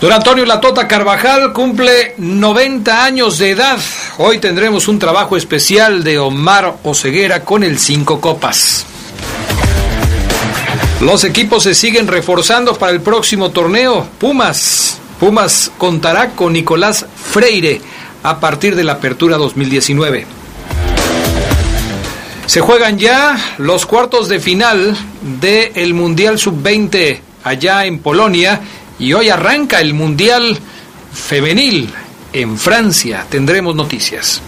Don Antonio Latota Carvajal cumple 90 años de edad. Hoy tendremos un trabajo especial de Omar Oceguera con el Cinco Copas. Los equipos se siguen reforzando para el próximo torneo. Pumas. Pumas contará con Nicolás Freire a partir de la apertura 2019. Se juegan ya los cuartos de final del Mundial Sub-20 allá en Polonia y hoy arranca el Mundial Femenil en Francia. Tendremos noticias.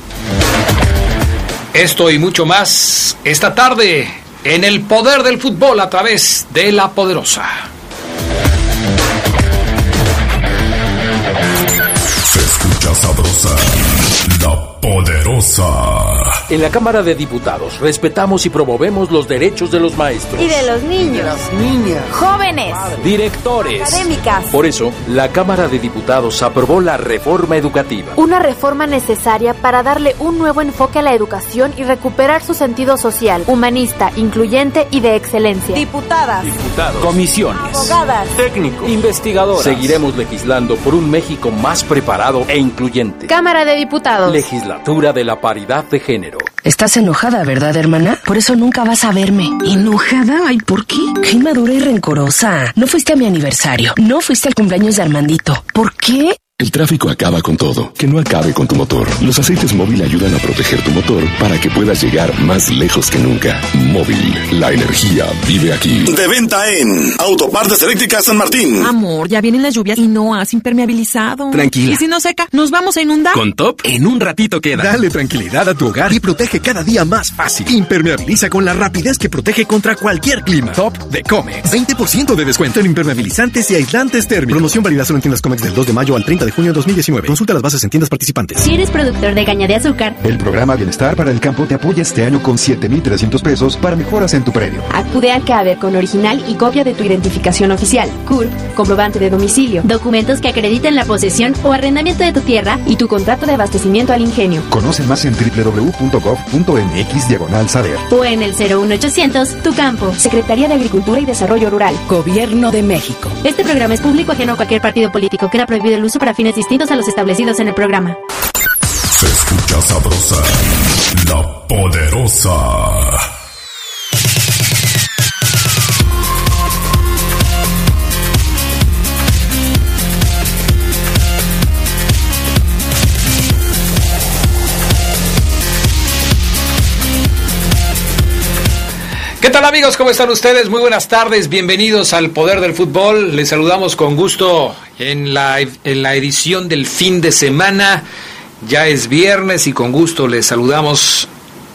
Esto y mucho más esta tarde en el poder del fútbol a través de la poderosa. Se escucha sabrosa, la poderosa. En la Cámara de Diputados respetamos y promovemos los derechos de los maestros, Y de los niños. niñas, Jóvenes. directores. Académicas. Por eso, la Cámara de Diputados aprobó la reforma educativa. Una reforma necesaria para darle un nuevo enfoque a la educación y recuperar su sentido social, humanista, incluyente y de excelencia. Diputadas. Diputados, comisiones, Abogadas. técnicos, investigadores. Seguiremos legislando por un México más preparado e incluyente. Cámara de Diputados. Legislatura de la paridad de género. Estás enojada, ¿verdad, hermana? Por eso nunca vas a verme. ¿Enojada? Ay, ¿por qué? Qué inmadura y rencorosa. No fuiste a mi aniversario. No fuiste al cumpleaños de Armandito. ¿Por qué? El tráfico acaba con todo. Que no acabe con tu motor. Los aceites móvil ayudan a proteger tu motor para que puedas llegar más lejos que nunca. Móvil, la energía vive aquí. De venta en Autopartes Eléctricas San Martín. Amor, ya vienen las lluvias y no has impermeabilizado. Tranquila. ¿Y si no seca? ¿Nos vamos a inundar? Con Top, en un ratito queda. Dale tranquilidad a tu hogar y protege cada día más fácil. Impermeabiliza con la rapidez que protege contra cualquier clima. Top de Comex. 20% de descuento en impermeabilizantes y aislantes térmicos. Promoción válida solo en tiendas Comex del 2 de mayo al 30 de junio de 2019. Consulta las bases en tiendas participantes. Si eres productor de caña de azúcar, El programa Bienestar para el Campo te apoya este año con 7,300 pesos para mejoras en tu predio. acude al CADER con original y copia de tu identificación oficial, CUR, comprobante de domicilio, documentos que acrediten la posesión o arrendamiento de tu tierra y tu contrato de abastecimiento al ingenio. Conoce más en www.gov.mx diagonal saber. O en el 01800 Tu Campo, Secretaría de Agricultura y Desarrollo Rural. Gobierno de México. Este programa es público ajeno a cualquier partido político. Queda prohibido el uso para fines distintos a los establecidos en el programa. Se escucha sabrosa, la poderosa. ¿Qué tal amigos? ¿Cómo están ustedes? Muy buenas tardes, bienvenidos al Poder del Fútbol. Les saludamos con gusto en la, en la edición del fin de semana. Ya es viernes y con gusto les saludamos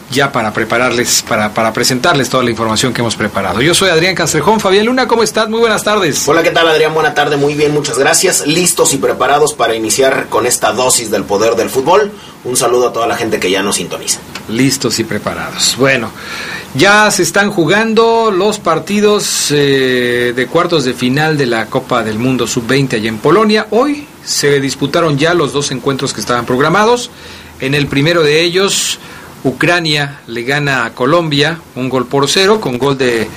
ya para prepararles, para, para presentarles toda la información que hemos preparado. Yo soy Adrián Castrejón. Fabián Luna, ¿cómo estás? Muy buenas tardes. Hola, ¿qué tal Adrián? Buena tarde, muy bien, muchas gracias. Listos y preparados para iniciar con esta dosis del poder del fútbol. Un saludo a toda la gente que ya nos sintoniza. Listos y preparados. Bueno, ya se están jugando los partidos eh, de cuartos de final de la Copa del Mundo Sub-20 allá en Polonia. Hoy se disputaron ya los dos encuentros que estaban programados. En el primero de ellos, Ucrania le gana a Colombia un gol por cero con gol de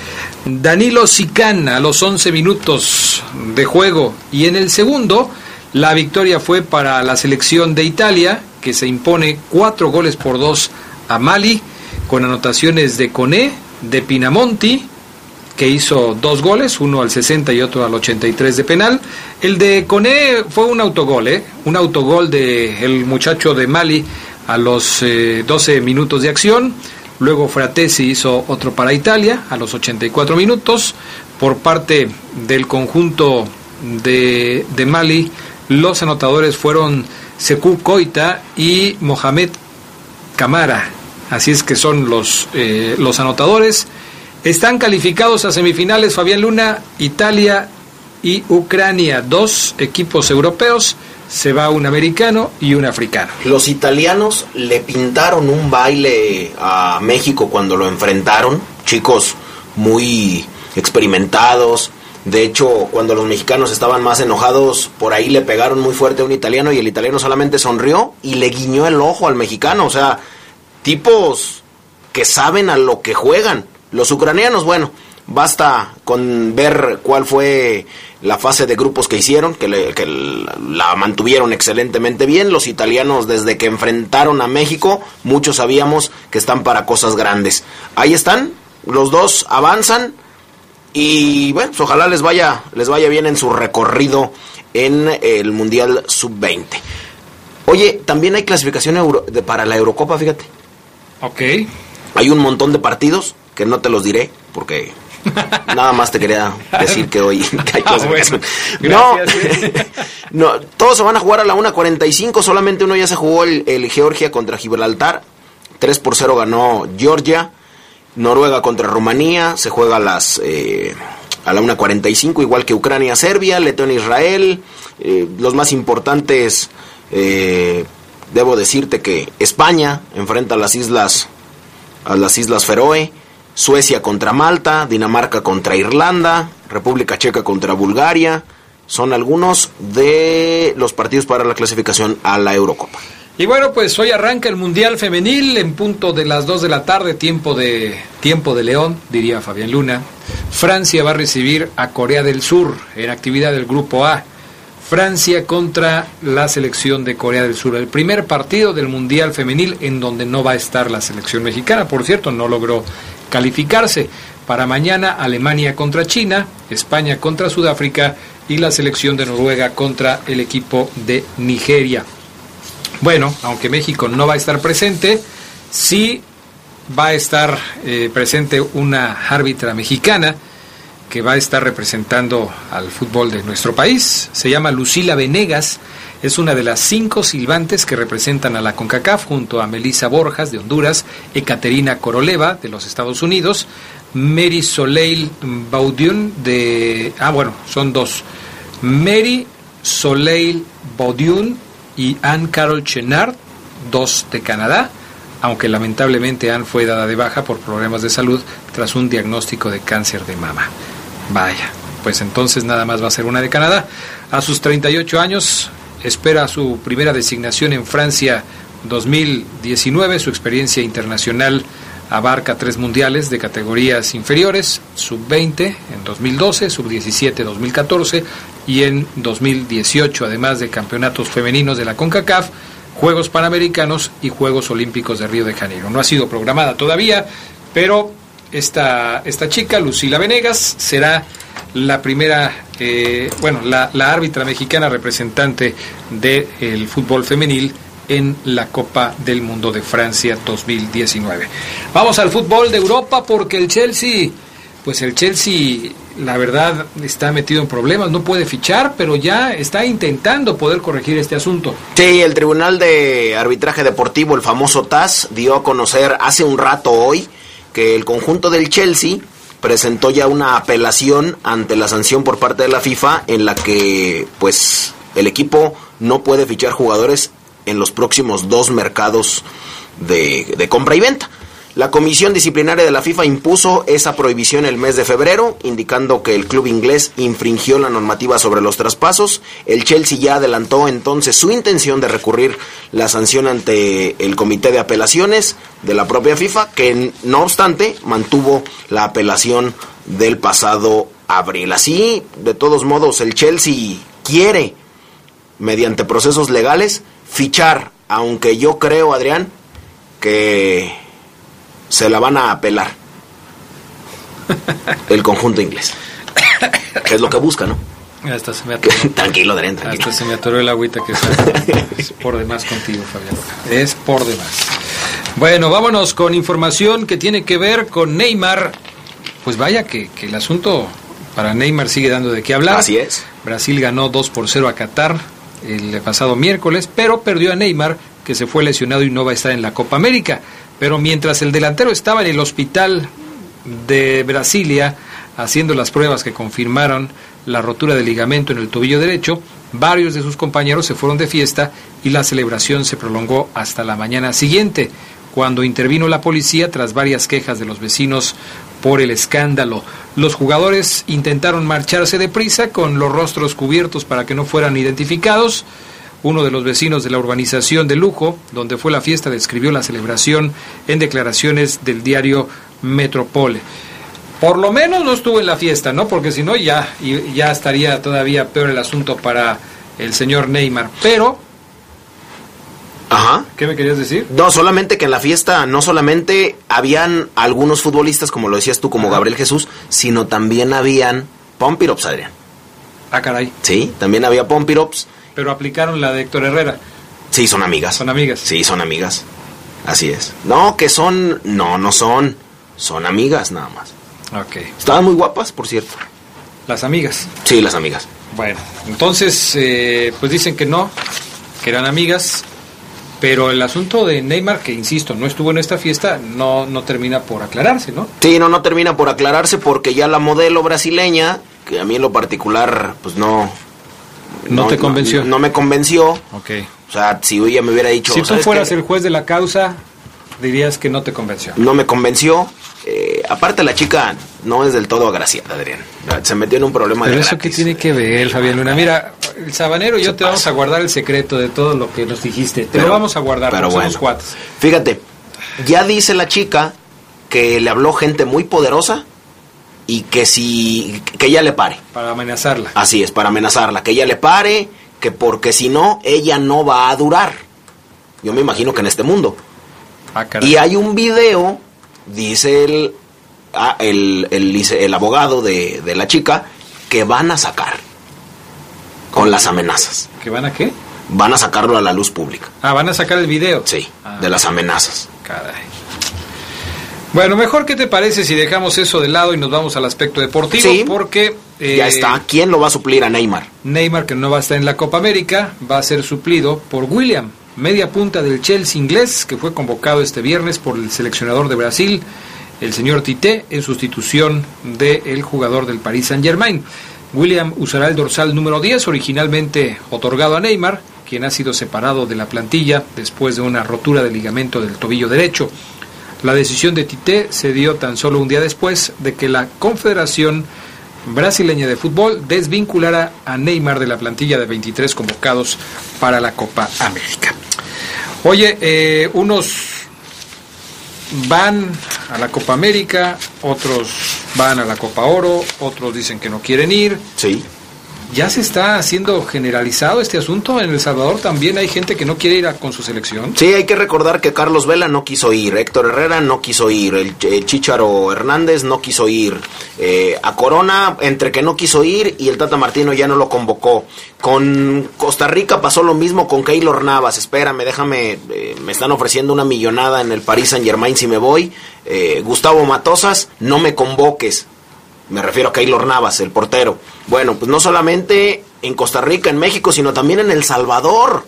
Danilo Sican a los 11 minutos de juego. Y en el segundo, la victoria fue para la selección de Italia, que se impone cuatro goles por dos a Mali, con anotaciones de Coné, de Pinamonti, que hizo dos goles, uno al 60 y otro al 83 de penal. El de Coné fue un autogol, ¿eh? un autogol del el muchacho de Mali a los eh, 12 minutos de acción. Luego Fratesi hizo otro para Italia a los 84 minutos. Por parte del conjunto de, de Mali, los anotadores fueron Sekou Koita y Mohamed Camara. Así es que son los, eh, los anotadores. Están calificados a semifinales Fabián Luna, Italia y Ucrania. Dos equipos europeos. Se va un americano y un africano. Los italianos le pintaron un baile a México cuando lo enfrentaron. Chicos muy experimentados. De hecho, cuando los mexicanos estaban más enojados, por ahí le pegaron muy fuerte a un italiano y el italiano solamente sonrió y le guiñó el ojo al mexicano. O sea, tipos que saben a lo que juegan. Los ucranianos, bueno, basta con ver cuál fue la fase de grupos que hicieron, que, la mantuvieron excelentemente bien. Los italianos, desde que enfrentaron a México, muchos sabíamos que están para cosas grandes. Ahí están, los dos avanzan y bueno, pues ojalá les vaya, les vaya bien en su recorrido en el Mundial Sub-20. Oye, también hay clasificación para la Eurocopa, fíjate. Ok. Hay un montón de partidos que no te los diré porque nada más te quería decir que hoy hay ah, no, no, todos se van a jugar a la 1.45, solamente uno ya se jugó el, Georgia contra Gibraltar, 3 por 0 ganó Georgia, Noruega contra Rumanía, se juega a las... Eh, a la 1.45, igual que Ucrania, Serbia, Letonia, Israel, eh, los más importantes eh, debo decirte que España enfrenta a las islas a las islas Feroe, Suecia contra Malta, Dinamarca contra Irlanda, República Checa contra Bulgaria, son algunos de los partidos para la clasificación a la Eurocopa. Y bueno, pues hoy arranca el Mundial Femenil en punto de las 2 de la tarde, tiempo de tiempo de León, diría Fabián Luna. Francia va a recibir a Corea del Sur en actividad del Grupo A. Francia contra la selección de Corea del Sur. El primer partido del Mundial Femenil en donde no va a estar la selección mexicana. Por cierto, no logró calificarse. Para mañana Alemania contra China, España contra Sudáfrica y la selección de Noruega contra el equipo de Nigeria. Bueno, aunque México no va a estar presente, sí va a estar eh, presente una árbitra mexicana que va a estar representando al fútbol de nuestro país. Se llama Lucila Venegas, es una de las cinco silbantes que representan a la CONCACAF junto a Melissa Borjas de Honduras, Ekaterina Koroleva de los Estados Unidos, Mary Soleil Baudiun de... Ah, bueno, son dos. Mary Soleil Baudiun y Anne Carol Chenard, dos de Canadá, aunque lamentablemente Anne fue dada de baja por problemas de salud tras un diagnóstico de cáncer de mama. Vaya, pues entonces nada más va a ser una de Canadá. A sus 38 años espera su primera designación en Francia 2019. Su experiencia internacional abarca tres mundiales de categorías inferiores, sub-20 en 2012, sub-17 2014 y en 2018, además de campeonatos femeninos de la CONCACAF, Juegos Panamericanos y Juegos Olímpicos de Río de Janeiro. No ha sido programada todavía, pero esta, esta chica, Lucila Venegas, será la primera, eh, bueno, la, árbitra mexicana representante del fútbol femenil en la Copa del Mundo de Francia 2019. Vamos al fútbol de Europa porque el Chelsea, pues el Chelsea, la verdad, está metido en problemas, no puede fichar, pero ya está intentando poder corregir este asunto. Sí, el Tribunal de Arbitraje Deportivo, el famoso TAS, dio a conocer hace un rato hoy que el conjunto del Chelsea presentó ya una apelación ante la sanción por parte de la FIFA en la que pues el equipo no puede fichar jugadores en los próximos dos mercados de, de compra y venta. La Comisión Disciplinaria de la FIFA impuso esa prohibición el mes de febrero, indicando que el club inglés infringió la normativa sobre los traspasos. El Chelsea ya adelantó entonces su intención de recurrir la sanción ante el Comité de Apelaciones de la propia FIFA, que no obstante mantuvo la apelación del pasado abril. Así, de todos modos, el Chelsea quiere, mediante procesos legales, fichar, aunque yo creo, Adrián, que se la van a apelar. El conjunto inglés. Que es lo que busca, ¿no? Hasta se me atoró. tranquilo, Adrián, tranquilo. Hasta se me atoró el agüita que es por demás contigo, Fabián. Es por demás. Bueno, vámonos con información que tiene que ver con Neymar. Pues vaya que, que el asunto para Neymar sigue dando de qué hablar. Así es. Brasil ganó 2 por 0 a Qatar el pasado miércoles, pero perdió a Neymar que se fue lesionado y no va a estar en la Copa América. Pero mientras el delantero estaba en el hospital de Brasilia haciendo las pruebas que confirmaron la rotura del ligamento en el tobillo derecho, varios de sus compañeros se fueron de fiesta y la celebración se prolongó hasta la mañana siguiente, cuando intervino la policía tras varias quejas de los vecinos por el escándalo. Los jugadores intentaron marcharse deprisa con los rostros cubiertos para que no fueran identificados. Uno de los vecinos de la urbanización de Lujo, donde fue la fiesta, describió la celebración en declaraciones del diario Metropole. Por lo menos no estuvo en la fiesta, ¿no? Porque si no ya, ya estaría todavía peor el asunto para el señor Neymar. Pero Ajá. ¿Qué me querías decir? No, solamente que en la fiesta no solamente habían algunos futbolistas, como lo decías tú, como Gabriel Jesús, sino también habían Pompirops, Adrián. Ah, caray. Sí, también había Pompirops. Pero aplicaron la de Héctor Herrera. Sí, son amigas. Son amigas. Sí, son amigas. Así es. No, que son... No, no son. Son amigas nada más. Ok. Estaban muy guapas, por cierto. Las amigas. Sí, las amigas. Bueno, entonces, eh, pues dicen que no, que eran amigas pero el asunto de Neymar, que insisto, no estuvo en esta fiesta, no, no termina por aclararse, ¿no? Sí, no, no termina por aclararse porque ya la modelo brasileña, que a mí en lo particular, pues no... No, te convenció. No, me convenció. Ok. O sea, si ella me hubiera dicho... Si tú fueras el juez de la causa, dirías que no te convenció. No me convenció. Eh, aparte la chica no es del todo agraciada, Adrián. Se metió en un problema Pero de eso qué tiene que ver, Fabián Luna. Mira, el sabanero y yo te vamos a guardar el secreto de todo lo que nos dijiste. Te lo vamos a guardar, pero bueno, somos cuates. Fíjate, ya dice la chica que le habló gente muy poderosa y que si que ella le pare. Para amenazarla. Así es, para amenazarla, que ella le pare, que porque si no ella no va a durar. Yo me imagino que en este mundo. Ah, y hay un video, dice el, ah, el, el, el, abogado de, de la chica, que van a sacar con las amenazas. ¿Que van a qué? Van a sacarlo a la luz pública. Ah, van a sacar el video. Sí, ah. de las amenazas. Caray. Bueno, mejor que te parece si dejamos eso de lado y nos vamos al aspecto deportivo, sí, porque eh, ya está. ¿Quién lo va a suplir a Neymar? Neymar, que no va a estar en la Copa América, va a ser suplido por William, media punta del Chelsea inglés, que fue convocado este viernes por el seleccionador de Brasil, el señor Tite, en sustitución del jugador del Paris Saint Germain. William usará el dorsal número 10, originalmente otorgado a Neymar, quien ha sido separado de la plantilla después de una rotura del ligamento del tobillo derecho. La decisión de Tite se dio tan solo un día después de que la Confederación Brasileña de Fútbol desvinculara a Neymar de la plantilla de 23 convocados para la Copa América. Oye, eh, unos van a la Copa América, otros van a la Copa Oro, otros dicen que no quieren ir. Sí. ¿Ya se está haciendo generalizado este asunto? ¿En El Salvador también hay gente que no quiere ir a, con su selección? Sí, hay que recordar que Carlos Vela no quiso ir, Héctor Herrera no quiso ir, el, el Chicharo Hernández no quiso ir, eh, a Corona entre que no quiso ir y el Tata Martino ya no lo convocó. Con Costa Rica pasó lo mismo con Keylor Navas, espérame, déjame, eh, me están ofreciendo una millonada en el Paris Saint Germain si me voy. Eh, Gustavo Matosas, no me convoques, me refiero a Keylor Navas, el portero. Bueno, pues no solamente en Costa Rica, en México, sino también en El Salvador.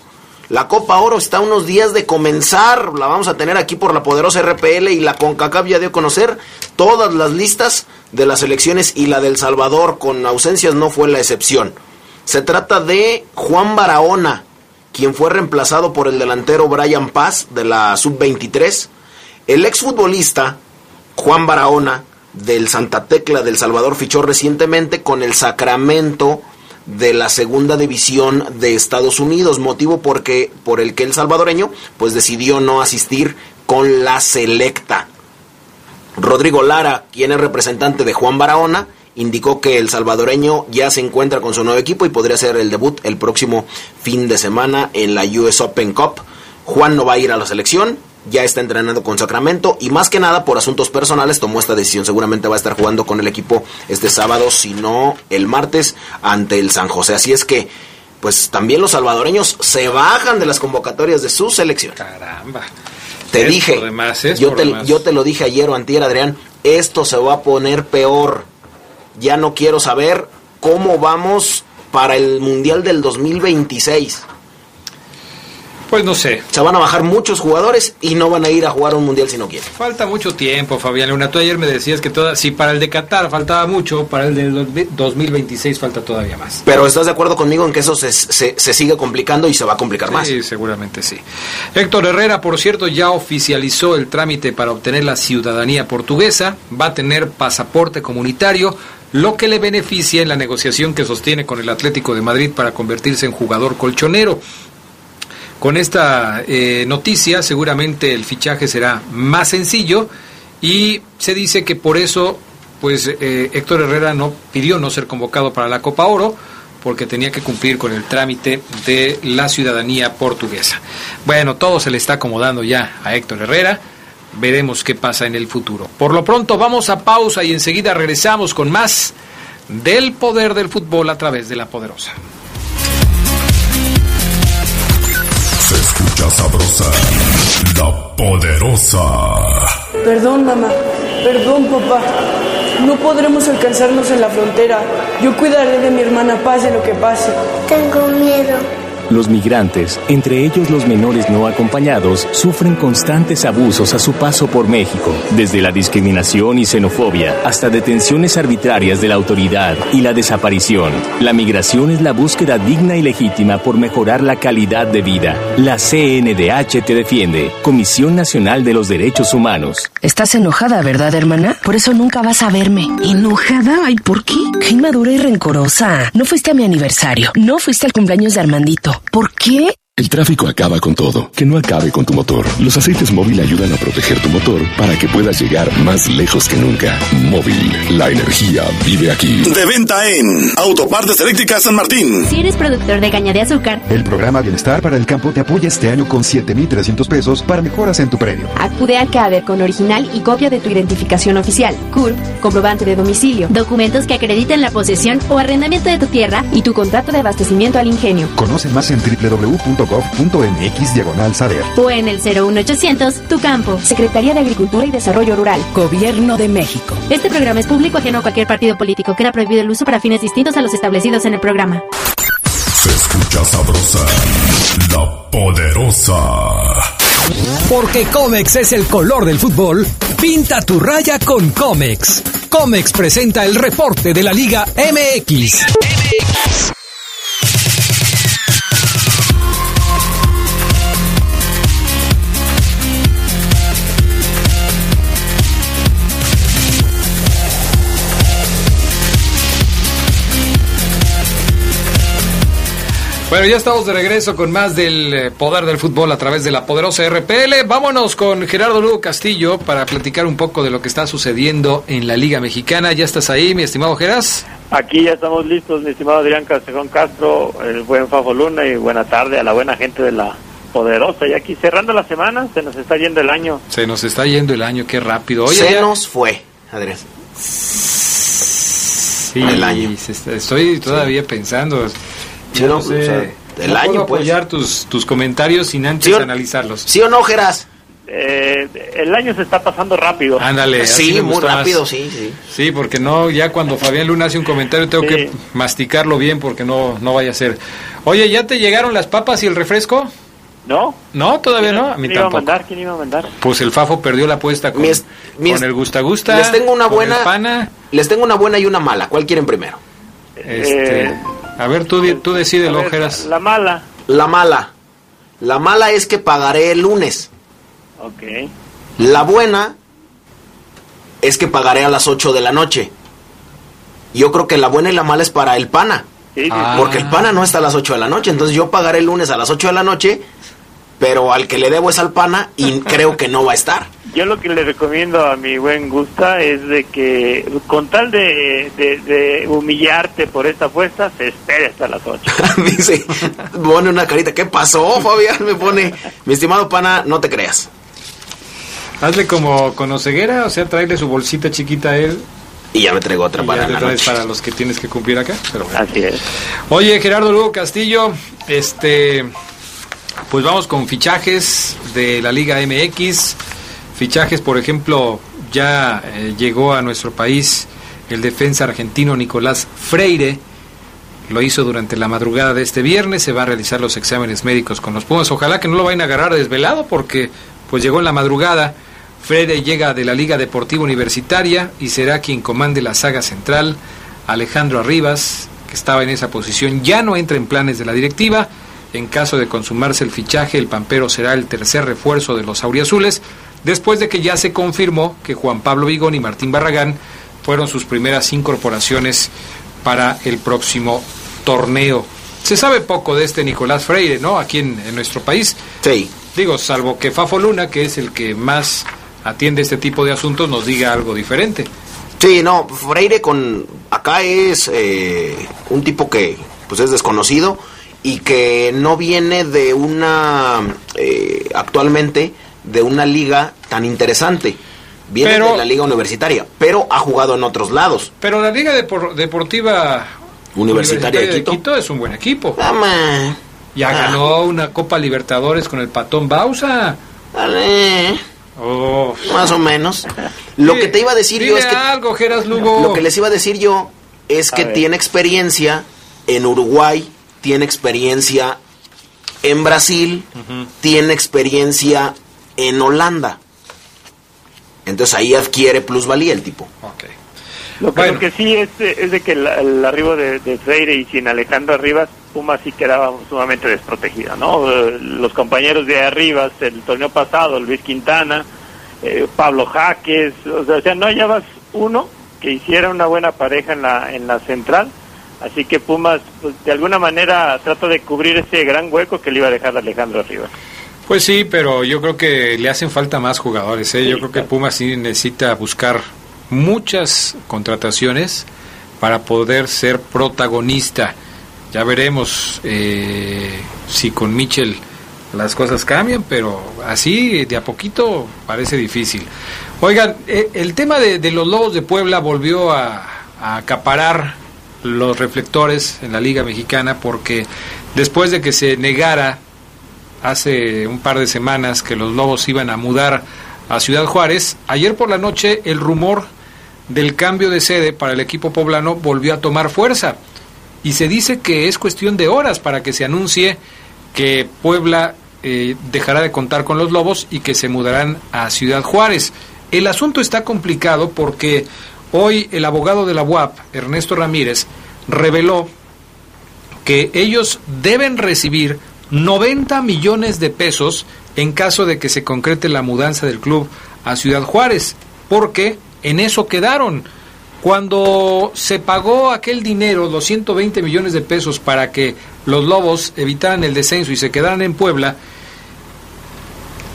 La Copa Oro está a unos días de comenzar, la vamos a tener aquí por la poderosa RPL y la CONCACAF ya dio a conocer todas las listas de las elecciones y la del Salvador con ausencias no fue la excepción. Se trata de Juan Barahona, quien fue reemplazado por el delantero Brian Paz de la Sub-23. El exfutbolista Juan Barahona del Santa Tecla del Salvador fichó recientemente con el Sacramento de la segunda división de Estados Unidos, motivo porque, por el que el salvadoreño pues decidió no asistir con la selecta. Rodrigo Lara, quien es representante de Juan Barahona, indicó que el salvadoreño ya se encuentra con su nuevo equipo y podría hacer el debut el próximo fin de semana en la US Open Cup. Juan no va a ir a la selección, ya está entrenando con Sacramento y más que nada por asuntos personales tomó esta decisión. Seguramente va a estar jugando con el equipo este sábado, si no el martes, ante el San José. Así es que, pues también los salvadoreños se bajan de las convocatorias de su selección. Caramba. Te Es dije, demás, yo, te, yo te lo dije ayer o antier, Adrián, esto se va a poner peor. Ya no quiero saber cómo vamos para el Mundial del 2026. Pues no sé. Se van a bajar muchos jugadores y no van a ir a jugar un mundial si no quieren. Falta mucho tiempo, Fabián Luna. Tú ayer me decías que toda, si para el de Qatar faltaba mucho, para el de 2026 falta todavía más. Pero ¿estás de acuerdo conmigo en que eso se, se, sigue complicando y se va a complicar más? Sí, seguramente sí. Héctor Herrera, por cierto, ya oficializó el trámite para obtener la ciudadanía portuguesa. Va a tener pasaporte comunitario lo que le beneficia en la negociación que sostiene con el Atlético de Madrid para convertirse en jugador colchonero. Con esta eh, noticia seguramente el fichaje será más sencillo y se dice que por eso pues eh, Héctor Herrera no pidió no ser convocado para la Copa Oro porque tenía que cumplir con el trámite de la ciudadanía portuguesa. Bueno, todo se le está acomodando ya a Héctor Herrera. Veremos qué pasa en el futuro. Por lo pronto vamos a pausa y enseguida regresamos con más del poder del fútbol a través de la poderosa. Escucha sabrosa, la poderosa. Perdón, mamá. Perdón, papá. No podremos alcanzarnos en la frontera. Yo cuidaré de mi hermana pase lo que pase. Tengo miedo. Los migrantes, entre ellos los menores no acompañados, sufren constantes abusos a su paso por México, desde la discriminación y xenofobia hasta detenciones arbitrarias de la autoridad y la desaparición. La migración es la búsqueda digna y legítima por mejorar la calidad de vida. La CNDH te defiende, Comisión Nacional de los Derechos Humanos. Estás enojada, ¿verdad, hermana? Por eso nunca vas a verme. ¿Enojada? Ay, ¿por qué? Qué inmadura y rencorosa. No fuiste a mi aniversario, no fuiste al cumpleaños de Armandito. ¿Por qué? El tráfico acaba con todo. Que no acabe con tu motor. Los aceites móvil ayudan a proteger tu motor para que puedas llegar más lejos que nunca. Móvil, la energía vive aquí. De venta en Autopartes Eléctricas San Martín. Si eres productor de caña de azúcar, el programa Bienestar para el Campo te apoya este año con 7,300 pesos para mejoras en tu predio. Acude al CADER con original y copia de tu identificación oficial, CURP, comprobante de domicilio, documentos que acrediten la posesión o arrendamiento de tu tierra y tu contrato de abastecimiento al ingenio. Conoce más en www gov.mx diagonal saber. O en el 01800 Tu Campo, Secretaría de Agricultura y Desarrollo Rural. Gobierno de México. Este programa es público ajeno a cualquier partido político. Queda prohibido el uso para fines distintos a los establecidos en el programa. Se escucha sabrosa, la poderosa. Porque Comex es el color del fútbol, pinta tu raya con Comex. Comex presenta el reporte de la Liga MX. Bueno, ya estamos de regreso con más del eh, poder del fútbol a través de la poderosa RPL. Vámonos con Gerardo Lugo Castillo para platicar un poco de lo que está sucediendo en la Liga Mexicana. ¿Ya estás ahí, mi estimado Geras? Aquí ya estamos listos, mi estimado Adrián Castejón Castro, el buen Fafo Luna y buena tarde a la buena gente de la poderosa. Y aquí cerrando la semana, se nos está yendo el año. Se nos está yendo el año, qué rápido. se nos fue, Adrián. Sí, el año. Estoy todavía pensando. Sí, no, sé. el año, puedo apoyar tus, tus comentarios sin antes analizarlos. ¿Sí o no, Geras? Eh, el año se está pasando rápido. Ándale. Sí, muy rápido, sí, sí. Sí, porque no, ya cuando Fabián Luna hace un comentario tengo que masticarlo bien porque no, no vaya a ser. Oye, ¿ya te llegaron las papas y el refresco? No. ¿No? ¿Todavía no? A mí ¿Quién iba a mandar? ¿Quién iba a mandar? Pues el Fafo perdió la apuesta con, con el Gusta Gusta. Les tengo una buena. Les tengo una buena y una mala. ¿Cuál quieren primero? Este... Eh, a ver, tú, tú decides, Ojeras. La mala. La mala. La mala es que pagaré el lunes. Ok. La buena es que pagaré a las 8 de la noche. Yo creo que la buena y la mala es para el pana. Sí, Porque el pana no está a las 8 de la noche. Entonces yo pagaré el lunes a las 8 de la noche, pero al que le debo es al pana y creo que no va a estar. Yo lo que le recomiendo a mi buen Gusta es de que con tal de, humillarte por esta apuesta, se espere hasta las 8. Dice, pone una carita, ¿qué pasó, Fabián? Me pone, mi estimado pana, no te creas. Hazle como con Oseguera, o sea, traerle su bolsita chiquita a él. Y ya me traigo otra para ya traes para los que tienes que cumplir acá. Pero Así es. Oye, Gerardo Lugo Castillo, este, pues vamos con fichajes de la Liga MX fichajes, por ejemplo, ya eh, llegó a nuestro país el defensa argentino Nicolás Freire, lo hizo durante la madrugada de este viernes, se va a realizar los exámenes médicos con los Pumas. Ojalá que no lo vayan a agarrar desvelado porque pues llegó en la madrugada. Freire llega de la Liga Deportiva Universitaria y será quien comande la saga central. Alejandro Arribas, que estaba en esa posición, ya no entra en planes de la directiva. En caso de consumarse el fichaje, el Pampero será el tercer refuerzo de los auriazules, después de que ya se confirmó que Juan Pablo Vigón y Martín Barragán fueron sus primeras incorporaciones para el próximo torneo. Se sabe poco de este Nicolás Freire, ¿no? Aquí en, nuestro país. Sí. Digo, salvo que Fafo Luna, que es el que más atiende este tipo de asuntos, nos diga algo diferente. Sí, no, Freire con acá es eh, un tipo que pues es desconocido y que no viene de una eh, actualmente de una liga tan interesante. Viene de la liga universitaria, pero ha jugado en otros lados. Pero la liga deportiva universitaria, de, Quito. es un buen equipo. Ya ah. ganó una Copa Libertadores con el Patón Bausa. Oh. Más o menos. Lo que te iba a decir yo es que algo, Geras Lugo. Lo que les iba a decir yo es que tiene experiencia en Uruguay, tiene experiencia en Brasil, tiene experiencia en Holanda. Entonces ahí adquiere plusvalía el tipo. Lo, que, sí es, es, de que el, arribo de, Freire y sin Alejandro Arribas, Puma sí quedaba sumamente desprotegida, ¿no? Eh, los compañeros de Arribas, el torneo pasado, Luis Quintana, eh, Pablo Jaques, o sea, no hallabas uno que hiciera una buena pareja en la, en la central, así que Pumas, pues, de alguna manera, trata de cubrir ese gran hueco que le iba a dejar Alejandro Arribas. Pues sí, pero yo creo que le hacen falta más jugadores. ¿eh? yo creo que Pumas sí necesita buscar muchas contrataciones para poder ser protagonista. Ya veremos eh, si con Michel las cosas cambian, pero así de a poquito parece difícil. Oigan, eh, el tema de, los Lobos de Puebla volvió a, a acaparar los reflectores en la Liga Mexicana porque después de que se negara hace un par de semanas que los Lobos iban a mudar a Ciudad Juárez, ayer por la noche el rumor del cambio de sede para el equipo poblano volvió a tomar fuerza y se dice que es cuestión de horas para que se anuncie que Puebla eh, dejará de contar con los Lobos y que se mudarán a Ciudad Juárez. El asunto está complicado porque hoy el abogado de la UAP, Ernesto Ramírez, reveló que ellos deben recibir 90 millones de pesos en caso de que se concrete la mudanza del club a Ciudad Juárez, porque en eso quedaron. Cuando se pagó aquel dinero, los 120 millones de pesos, para que los Lobos evitaran el descenso y se quedaran en Puebla,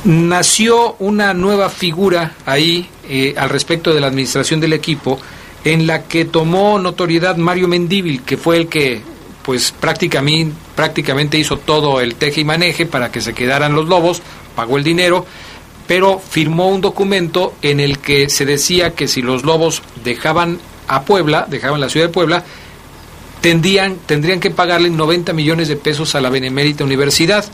nació una nueva figura ahí eh, al respecto de la administración del equipo, en la que tomó notoriedad Mario Mendíbil, que fue el que pues prácticamente, prácticamente hizo todo el teje y maneje para que se quedaran los lobos, pagó el dinero pero firmó un documento en el que se decía que si los lobos dejaban a Puebla, dejaban la ciudad de Puebla, tendrían, tendrían que pagarle 90 millones de pesos a la Benemérita Universidad.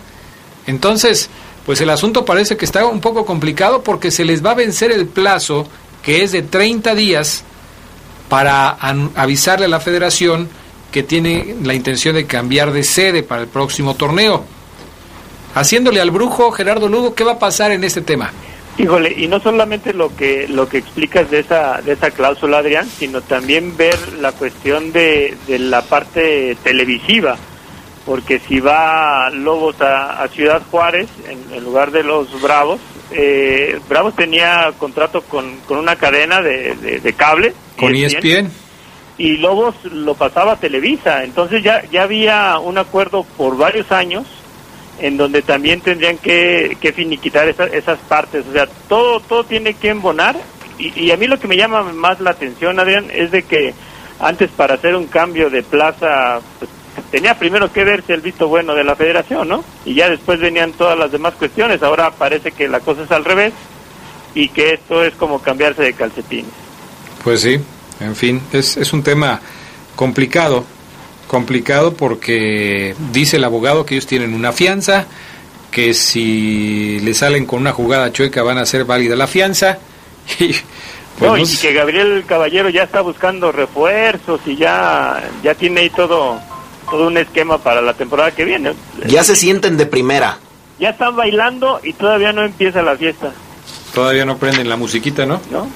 Entonces, pues el asunto parece que está un poco complicado porque se les va a vencer el plazo, que es de 30 días, para avisarle a la federación que tiene la intención de cambiar de sede para el próximo torneo haciéndole al brujo Gerardo Lugo, ¿qué va a pasar en este tema? Híjole, y no solamente lo que lo que explicas de esa de esa cláusula, Adrián, sino también ver la cuestión de, de la parte televisiva, porque si va Lobos a, Ciudad Juárez en, lugar de los Bravos, eh, Bravos tenía contrato con, con una cadena de, de, cable. Con ESPN. E y Lobos lo pasaba a Televisa, entonces ya, ya había un acuerdo por varios años en donde también tendrían que, que finiquitar esas partes. O sea, todo, todo tiene que embonar. Y, a mí lo que me llama más la atención, Adrián, es de que antes para hacer un cambio de plaza, pues, tenía primero que verse el visto bueno de la federación, ¿no? Y ya después venían todas las demás cuestiones. Ahora parece que la cosa es al revés y que esto es como cambiarse de calcetines. Pues sí, en fin, es, es un tema complicado complicado porque dice el abogado que ellos tienen una fianza, que si le salen con una jugada chueca van a ser válida la fianza. Y, pues y que Gabriel Caballero ya está buscando refuerzos y ya, ya tiene ahí todo, todo un esquema para la temporada que viene. Ya se sienten de primera. Ya están bailando y todavía no empieza la fiesta. Todavía no prenden la musiquita, ¿no? No.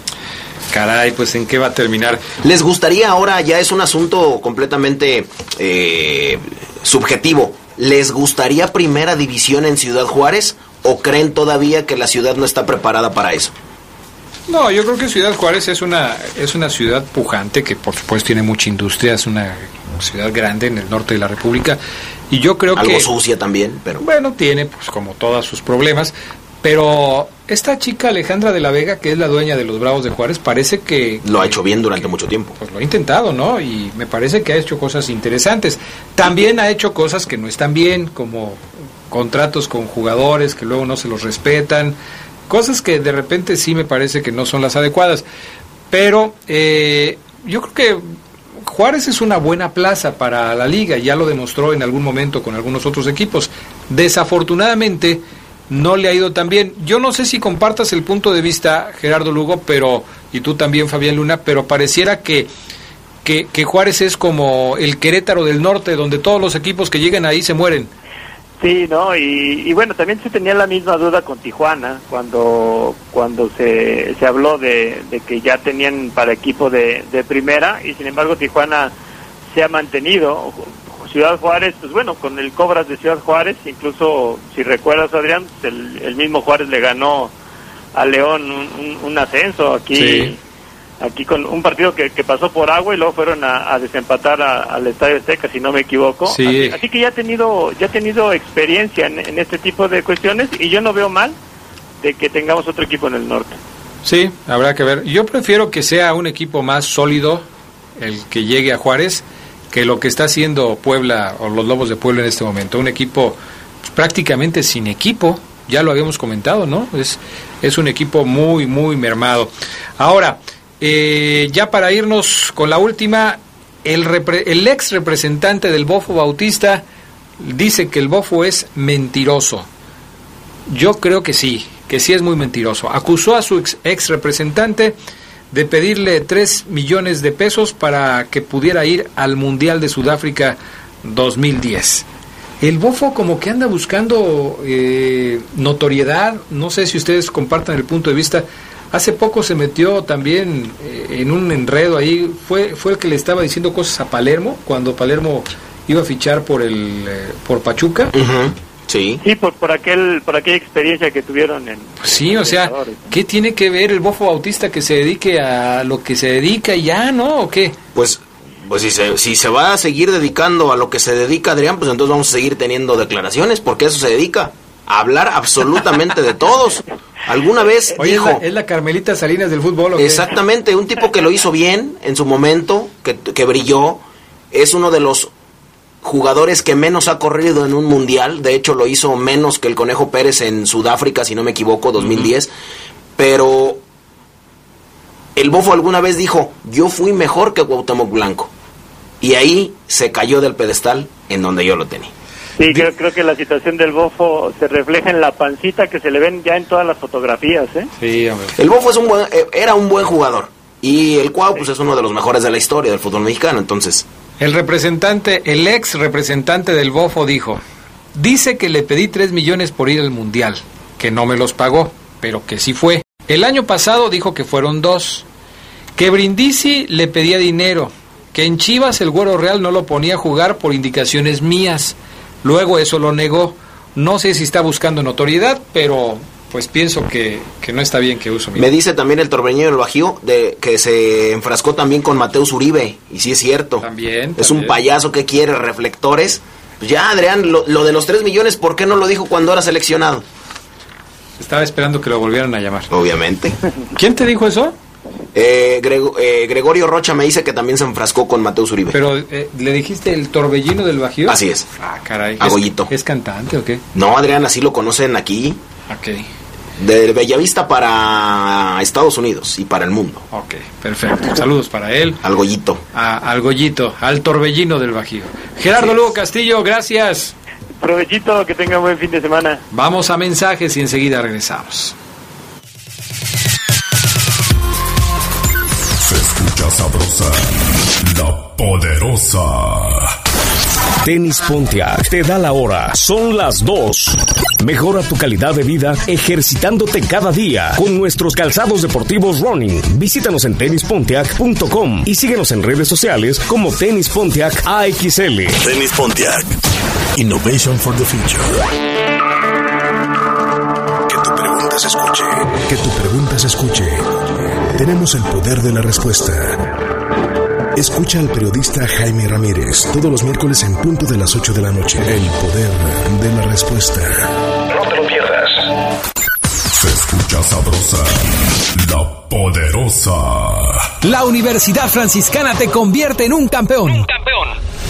Caray, pues en qué va a terminar. ¿Les gustaría ahora, ya es un asunto completamente eh, subjetivo, ¿les gustaría primera división en Ciudad Juárez o creen todavía que la ciudad no está preparada para eso? No, yo creo que Ciudad Juárez es una, es una ciudad pujante que por supuesto tiene mucha industria, es una ciudad grande en el norte de la República y yo creo Algo que... sucia también, pero... Bueno, tiene pues como todos sus problemas, pero esta chica Alejandra de la Vega, que es la dueña de los Bravos de Juárez, parece que... Lo ha hecho bien durante mucho tiempo. Pues lo ha intentado, ¿no? Y me parece que ha hecho cosas interesantes. También ha hecho cosas que no están bien, como contratos con jugadores que luego no se los respetan, cosas que de repente sí me parece que no son las adecuadas. Pero eh, yo creo que Juárez es una buena plaza para la liga, ya lo demostró en algún momento con algunos otros equipos. Desafortunadamente no le ha ido tan bien. Yo no sé si compartas el punto de vista, Gerardo Lugo, pero y tú también, Fabián Luna, pero pareciera que, que, que Juárez es como el Querétaro del norte, donde todos los equipos que llegan ahí se mueren. Sí, no, y, y, bueno, también se tenía la misma duda con Tijuana cuando cuando se, se habló de, que ya tenían para equipo de, de primera y sin embargo Tijuana se ha mantenido. Ciudad Juárez, pues bueno, con el Cobras de Ciudad Juárez, incluso si recuerdas Adrián, el, el mismo Juárez le ganó a León un, un, un ascenso aquí. Sí. Aquí con un partido que, que pasó por agua y luego fueron a, a desempatar a- al Estadio Azteca, si no me equivoco. Sí. Así, así que ya ha tenido, ya ha tenido experiencia en, en este tipo de cuestiones y yo no veo mal de que tengamos otro equipo en el norte. Sí, habrá que ver. Yo prefiero que sea un equipo más sólido el que llegue a Juárez que lo que está haciendo Puebla o los Lobos de Puebla en este momento. Un equipo pues, prácticamente sin equipo, ya lo habíamos comentado, ¿no? Es, es un equipo muy, muy mermado. Ahora, eh, ya para irnos con la última, el, ex representante del Bofo Bautista dice que el Bofo es mentiroso. Yo creo que sí, que sí es muy mentiroso. Acusó a su ex, ex representante de pedirle 3 millones de pesos para que pudiera ir al Mundial de Sudáfrica 2010. El Bofo como que anda buscando eh, notoriedad, no sé si ustedes compartan el punto de vista. Hace poco se metió también eh, en un enredo ahí, fue, fue el que le estaba diciendo cosas a Palermo, cuando Palermo iba a fichar por, el, eh, por Pachuca. Sí. Sí, por, por, aquel, por aquella experiencia que tuvieron en... Pues Sí, o sea, ¿qué tiene que ver el bofo bautista que se dedique a lo que se dedica y ya, no? ¿O qué? Pues, pues si, se, si se va a seguir dedicando a lo que se dedica Adrián, pues entonces vamos a seguir teniendo declaraciones, porque eso se dedica. A hablar absolutamente de todos. Alguna vez Oye, dijo... ¿es la, es la Carmelita Salinas del fútbol o qué? Exactamente, un tipo que lo hizo bien en su momento, que, que brilló, es uno de los jugadores que menos ha corrido en un mundial, de hecho lo hizo menos que el Conejo Pérez en Sudáfrica, si no me equivoco, 2010, pero el Bofo alguna vez dijo, yo fui mejor que Cuauhtémoc Blanco, y ahí se cayó del pedestal en donde yo lo tenía. Sí, creo, creo que la situación del bofo se refleja en la pancita que se le ven ya en todas las fotografías, ¿eh? Sí, hombre. El Bofo es un buen, eh, era un buen jugador, y el Cuau pues es uno de los mejores de la historia del fútbol mexicano, entonces... El representante, el ex representante del Bofo dijo, dice que le pedí 3 millones por ir al Mundial, que no me los pagó, pero que sí fue. El año pasado dijo que fueron dos, que Brindisi le pedía dinero, que en Chivas el Güero Real no lo ponía a jugar por indicaciones mías, luego eso lo negó. No sé si está buscando notoriedad, pero pues pienso que, que no está bien que uso mi Me dice también el torbeñero del Bajío de que se enfrascó también con Mateus Uribe, y sí es cierto. También. Es un payaso que quiere reflectores. Pues ya, Adrián, lo, lo de los 3 millones, ¿por qué no lo dijo cuando era seleccionado? Estaba esperando que lo volvieran a llamar. Obviamente. ¿Quién te dijo eso? Eh, Grego- eh, Gregorio Rocha me dice que también se enfrascó con Mateus Uribe. Pero, eh, ¿le dijiste el torbellino del Bajío? Así es. Ah, caray. A ¿Es- Goyito. ¿Es cantante o qué? No, Adrián, así lo conocen aquí. Ok, De Bellavista para Estados Unidos y para el mundo. ok, perfecto. Saludos para él, Al Goyito. a- al Goyito, al torbellino del Bajío. Gerardo Lugo Castillo, gracias. Provechito, que tengan buen fin de semana. Vamos a mensajes y enseguida regresamos. Sabrosa, la poderosa. Tenis Pontiac te da la hora. Son las 2. Mejora tu calidad de vida ejercitándote cada día con nuestros calzados deportivos running. Visítanos en tenispontiac.com y síguenos en redes sociales como Tenis Pontiac AXL. Tenis Pontiac. Innovation for the future. Que tu pregunta se escuche. Que tu pregunta se escuche. Tenemos el poder de la respuesta. Escucha al periodista Jaime Ramírez todos los miércoles en punto de las 8 de la noche. El poder de la respuesta. No te lo pierdas. Se escucha sabrosa, la poderosa. La Universidad Franciscana te convierte en un campeón. Un campeón.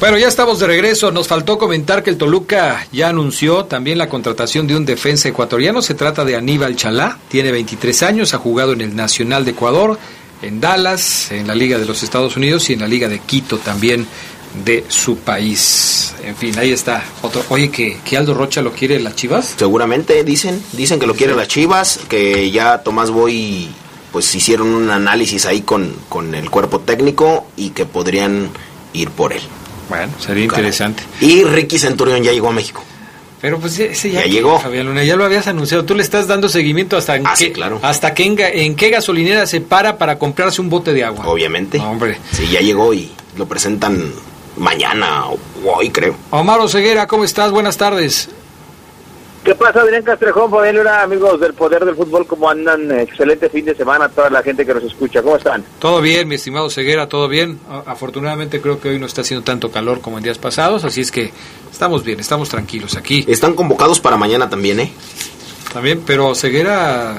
Bueno, ya estamos de regreso. Nos faltó comentar que el Toluca ya anunció también la contratación de un defensa ecuatoriano. Se trata de Aníbal Chalá, tiene 23 años, ha jugado en el Nacional de Ecuador, en Dallas, en la Liga de los Estados Unidos y en la Liga de Quito también de su país. En fin, ahí está. Otro. Oye, que, que Aldo Rocha lo quiere las Chivas. Seguramente dicen, dicen que lo quiere las Chivas, que ya Tomás Boy pues hicieron un análisis ahí con, con el cuerpo técnico y que podrían ir por él. Bueno, sería interesante. Y Ricky Centurión ya llegó a México. Pero pues ese ya, Ya llegó. Fabián Luna, ya lo habías anunciado. Tú le estás dando seguimiento hasta en Ah, qué, sí, claro. hasta qué en, qué gasolinera se para para comprarse un bote de agua. Obviamente. Hombre. Sí, ya llegó y lo presentan mañana o hoy, creo. Omar Oseguera, ¿cómo estás? Buenas tardes. ¿Qué pasa, Adrián Castrejón, Fabián Luna, amigos del Poder del Fútbol? ¿Cómo andan? Excelente fin de semana a toda la gente que nos escucha. ¿Cómo están? Todo bien, mi estimado Ceguera, todo bien. Afortunadamente creo que hoy no está haciendo tanto calor como en días pasados, así es que estamos bien, estamos tranquilos aquí. Están convocados para mañana también, ¿eh? También, pero Ceguera...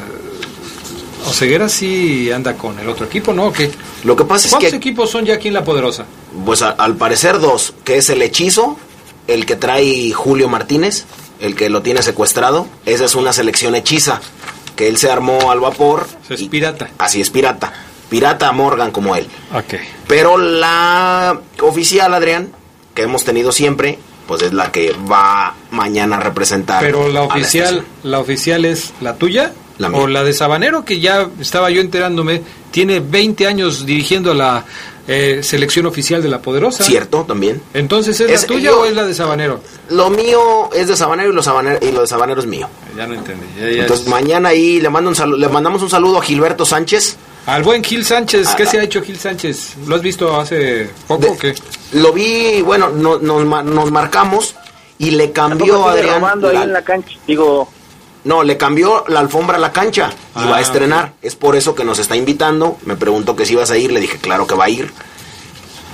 O Ceguera sí anda con el otro equipo, ¿no? ¿O qué? Lo que pasa es ¿Cuántos que, equipos son ya aquí en La Poderosa? pues a- al parecer dos, que es el hechizo, el que trae Julio Martínez, el que lo tiene secuestrado. Esa es una selección hechiza, que él se armó al vapor. Es pirata. Así es, pirata. Pirata Morgan como él. Ok. Pero la oficial, Adrián, que hemos tenido siempre, pues es la que va mañana a representar. Pero la oficial, la oficial es la tuya La mía. o la de Sabanero que ya estaba yo enterándome, tiene 20 años dirigiendo la eh, selección oficial de la Poderosa. Cierto, también. Entonces, ¿es, Es- la tuya yo- o es la de Sabanero? Lo mío es de Sabanero y lo, Sabanero, y lo de Sabanero es mío. Ya no entendí. ya- ya Entonces es- mañana ahí le, mando un salu- le mandamos un saludo a Gilberto Sánchez. Al buen Gil Sánchez, ¿qué Ah, se ha hecho Gil Sánchez? ¿Lo has visto hace poco o qué? Lo vi, bueno, no- nos, ma- nos marcamos y le cambió sigue Adrián. robando ahí en la cancha. Digo, No, le cambió la alfombra a la cancha y Ah, va a estrenar. Es por eso que nos está invitando. Me preguntó que si ibas a ir, le dije claro que va a ir.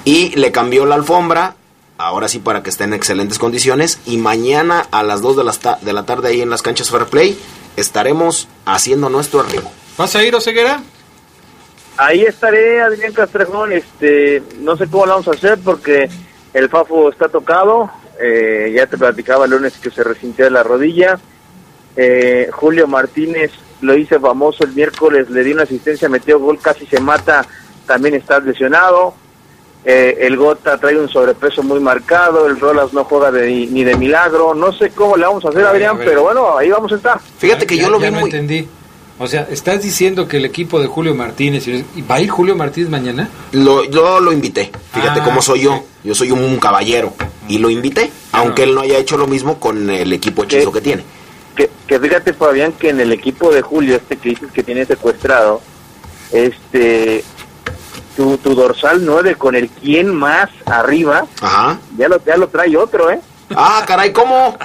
Y le cambió la alfombra, ahora sí para que esté en excelentes condiciones. Y mañana a las 2 de, ta- de la tarde ahí en las canchas Fair Play estaremos haciendo nuestro arribo. ¿Vas a ir, Oseguera? ahí estaré, Adrián Castrejón. Este, no sé cómo lo vamos a hacer porque el Fafo está tocado. Eh, ya te platicaba el lunes que se resintió de la rodilla. Eh, Julio Martínez lo hice famoso el miércoles, le di una asistencia, metió gol, casi se mata, también está lesionado. Eh, el Gota trae un sobrepeso muy marcado, el Rolas no juega de- ni de milagro, no sé cómo le vamos a hacer, A ver, Adrián, a pero bueno, ahí vamos a estar. Fíjate que Ya- yo lo ya vi no muy... entendí. O sea, ¿estás diciendo que el equipo de Julio Martínez... ¿Va a ir Julio Martínez mañana? Lo, yo lo invité. Fíjate Ah, cómo soy yo. Yo soy un caballero. Y lo invité, aunque él no haya hecho lo mismo con el equipo hechizo que tiene. Que, que fíjate, Fabián, que en el equipo de Julio, este que dices que tiene secuestrado, este, tu, tu dorsal 9 con el quien más arriba, Ajá. ya lo, ya lo trae otro, ¿eh? Ah, caray, ¿cómo?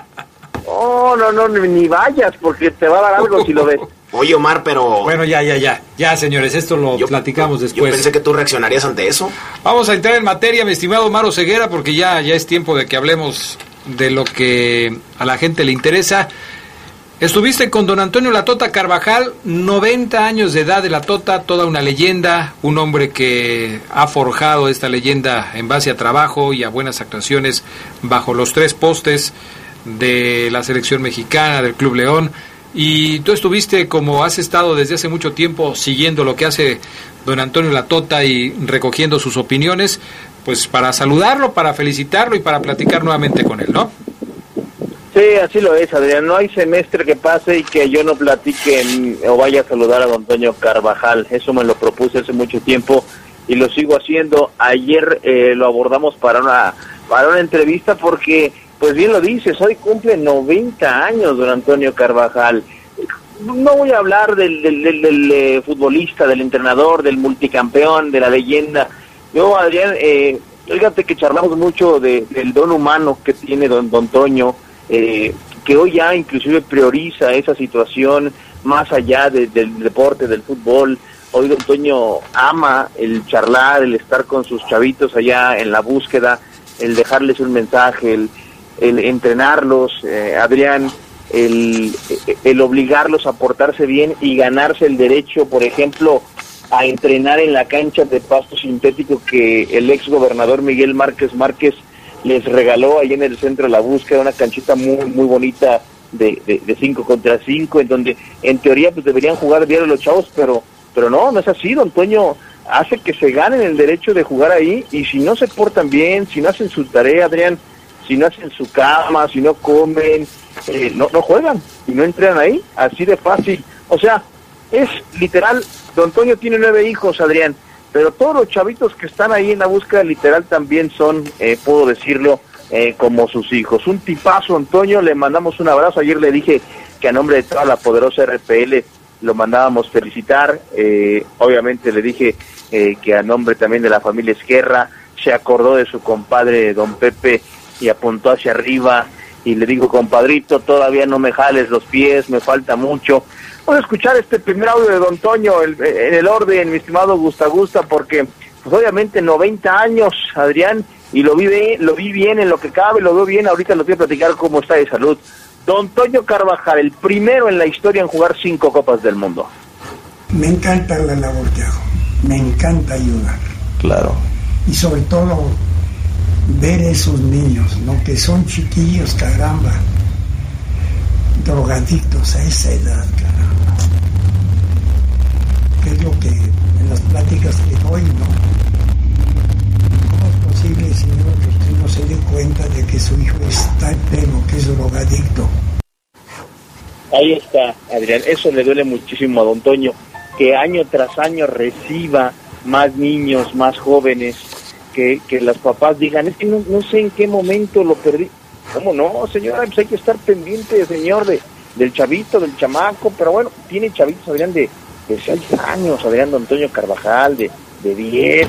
Oh, no, no, ni ni vayas, porque te va a dar algo si lo ves. Oye, Omar, pero Bueno, ya, ya, ya. Ya, señores, esto lo platicamos yo después. pensé que tú reaccionarías ante eso. Vamos a entrar en materia, mi estimado Maro Ceguera, porque ya, ya es tiempo de que hablemos de lo que a la gente le interesa. Estuviste con don Antonio Latota Carvajal, 90 años de edad de Latota, toda una leyenda, un hombre que ha forjado esta leyenda en base a trabajo y a buenas actuaciones bajo los tres postes de la selección mexicana, del Club León. Y tú estuviste, como has estado desde hace mucho tiempo, siguiendo lo que hace don Antonio Latota y recogiendo sus opiniones, pues para saludarlo, para felicitarlo y para platicar nuevamente con él, ¿no? Sí, así lo es, Adrián. No hay semestre que pase y que yo no platique o vaya a saludar a don Antonio Carvajal. Eso me lo propuse hace mucho tiempo y lo sigo haciendo. Ayer eh, lo abordamos para una, para una entrevista porque, pues bien lo dices, hoy cumple 90 años don Antonio Carvajal. No voy a hablar del, del, del, eh, futbolista, del entrenador, del multicampeón, de la leyenda. Yo, Adrián, eh, fíjate que charlamos mucho de, del don humano que tiene don, don Toño eh, que hoy ya inclusive prioriza esa situación más allá del deporte, del fútbol. Hoy Don Toño ama el charlar, el estar con sus chavitos allá en la búsqueda, el dejarles un mensaje, el, entrenarlos, eh, Adrián, el, el obligarlos a portarse bien y ganarse el derecho, por ejemplo, a entrenar en la cancha de pasto sintético que el ex gobernador Miguel Márquez Márquez les regaló ahí en el centro la búsqueda una canchita muy muy bonita de, de, cinco contra cinco en donde en teoría pues deberían jugar bien los chavos pero pero no no es así don Toño. Hace que se ganen el derecho de jugar ahí y si no se portan bien si no hacen su tarea Adrián si no hacen su cama si no comen eh, no no juegan y no entran ahí así de fácil. O sea es literal don Toño tiene nueve hijos Adrián pero todos los chavitos que están ahí en la búsqueda literal también son, eh, puedo decirlo, eh, como sus hijos. Un tipazo, Antonio, le mandamos un abrazo. Ayer le dije que a nombre de toda la poderosa RPL lo mandábamos felicitar. Eh, obviamente le dije que a nombre también de la familia Esquerra se acordó de su compadre don Pepe y apuntó hacia arriba y le dijo, compadrito, todavía no me jales los pies, me falta mucho. Vamos a escuchar este primer audio de Don Toño en el orden, mi estimado Gusta Gusta, porque pues obviamente 90 años, Adrián, y lo vi, bien, lo vi bien en lo que cabe, lo veo bien, ahorita lo voy a platicar cómo está de salud. Don Toño Carvajal, el primero en la historia en jugar cinco Copas del Mundo. Me encanta la labor que hago, me encanta ayudar. Claro. Y sobre todo ver esos niños, ¿no? Que son chiquillos, caramba, drogadictos a esa edad, que lo que en las pláticas que doy, ¿no? ¿Cómo es posible, Señor, que usted no se dé cuenta de que su hijo está enfermo, que es drogadicto? Ahí está, Adrián. Eso le duele muchísimo a don Toño, que año tras año reciba más niños, más jóvenes, que, que los papás digan, es que no, no sé en qué momento lo perdí. ¿Cómo no, señora? Pues hay que estar pendiente, señor, de, del chavito, del chamaco, pero bueno, tiene chavitos, Adrián, de, de 6 años, Adrián Antonio Carvajal, de, de 10,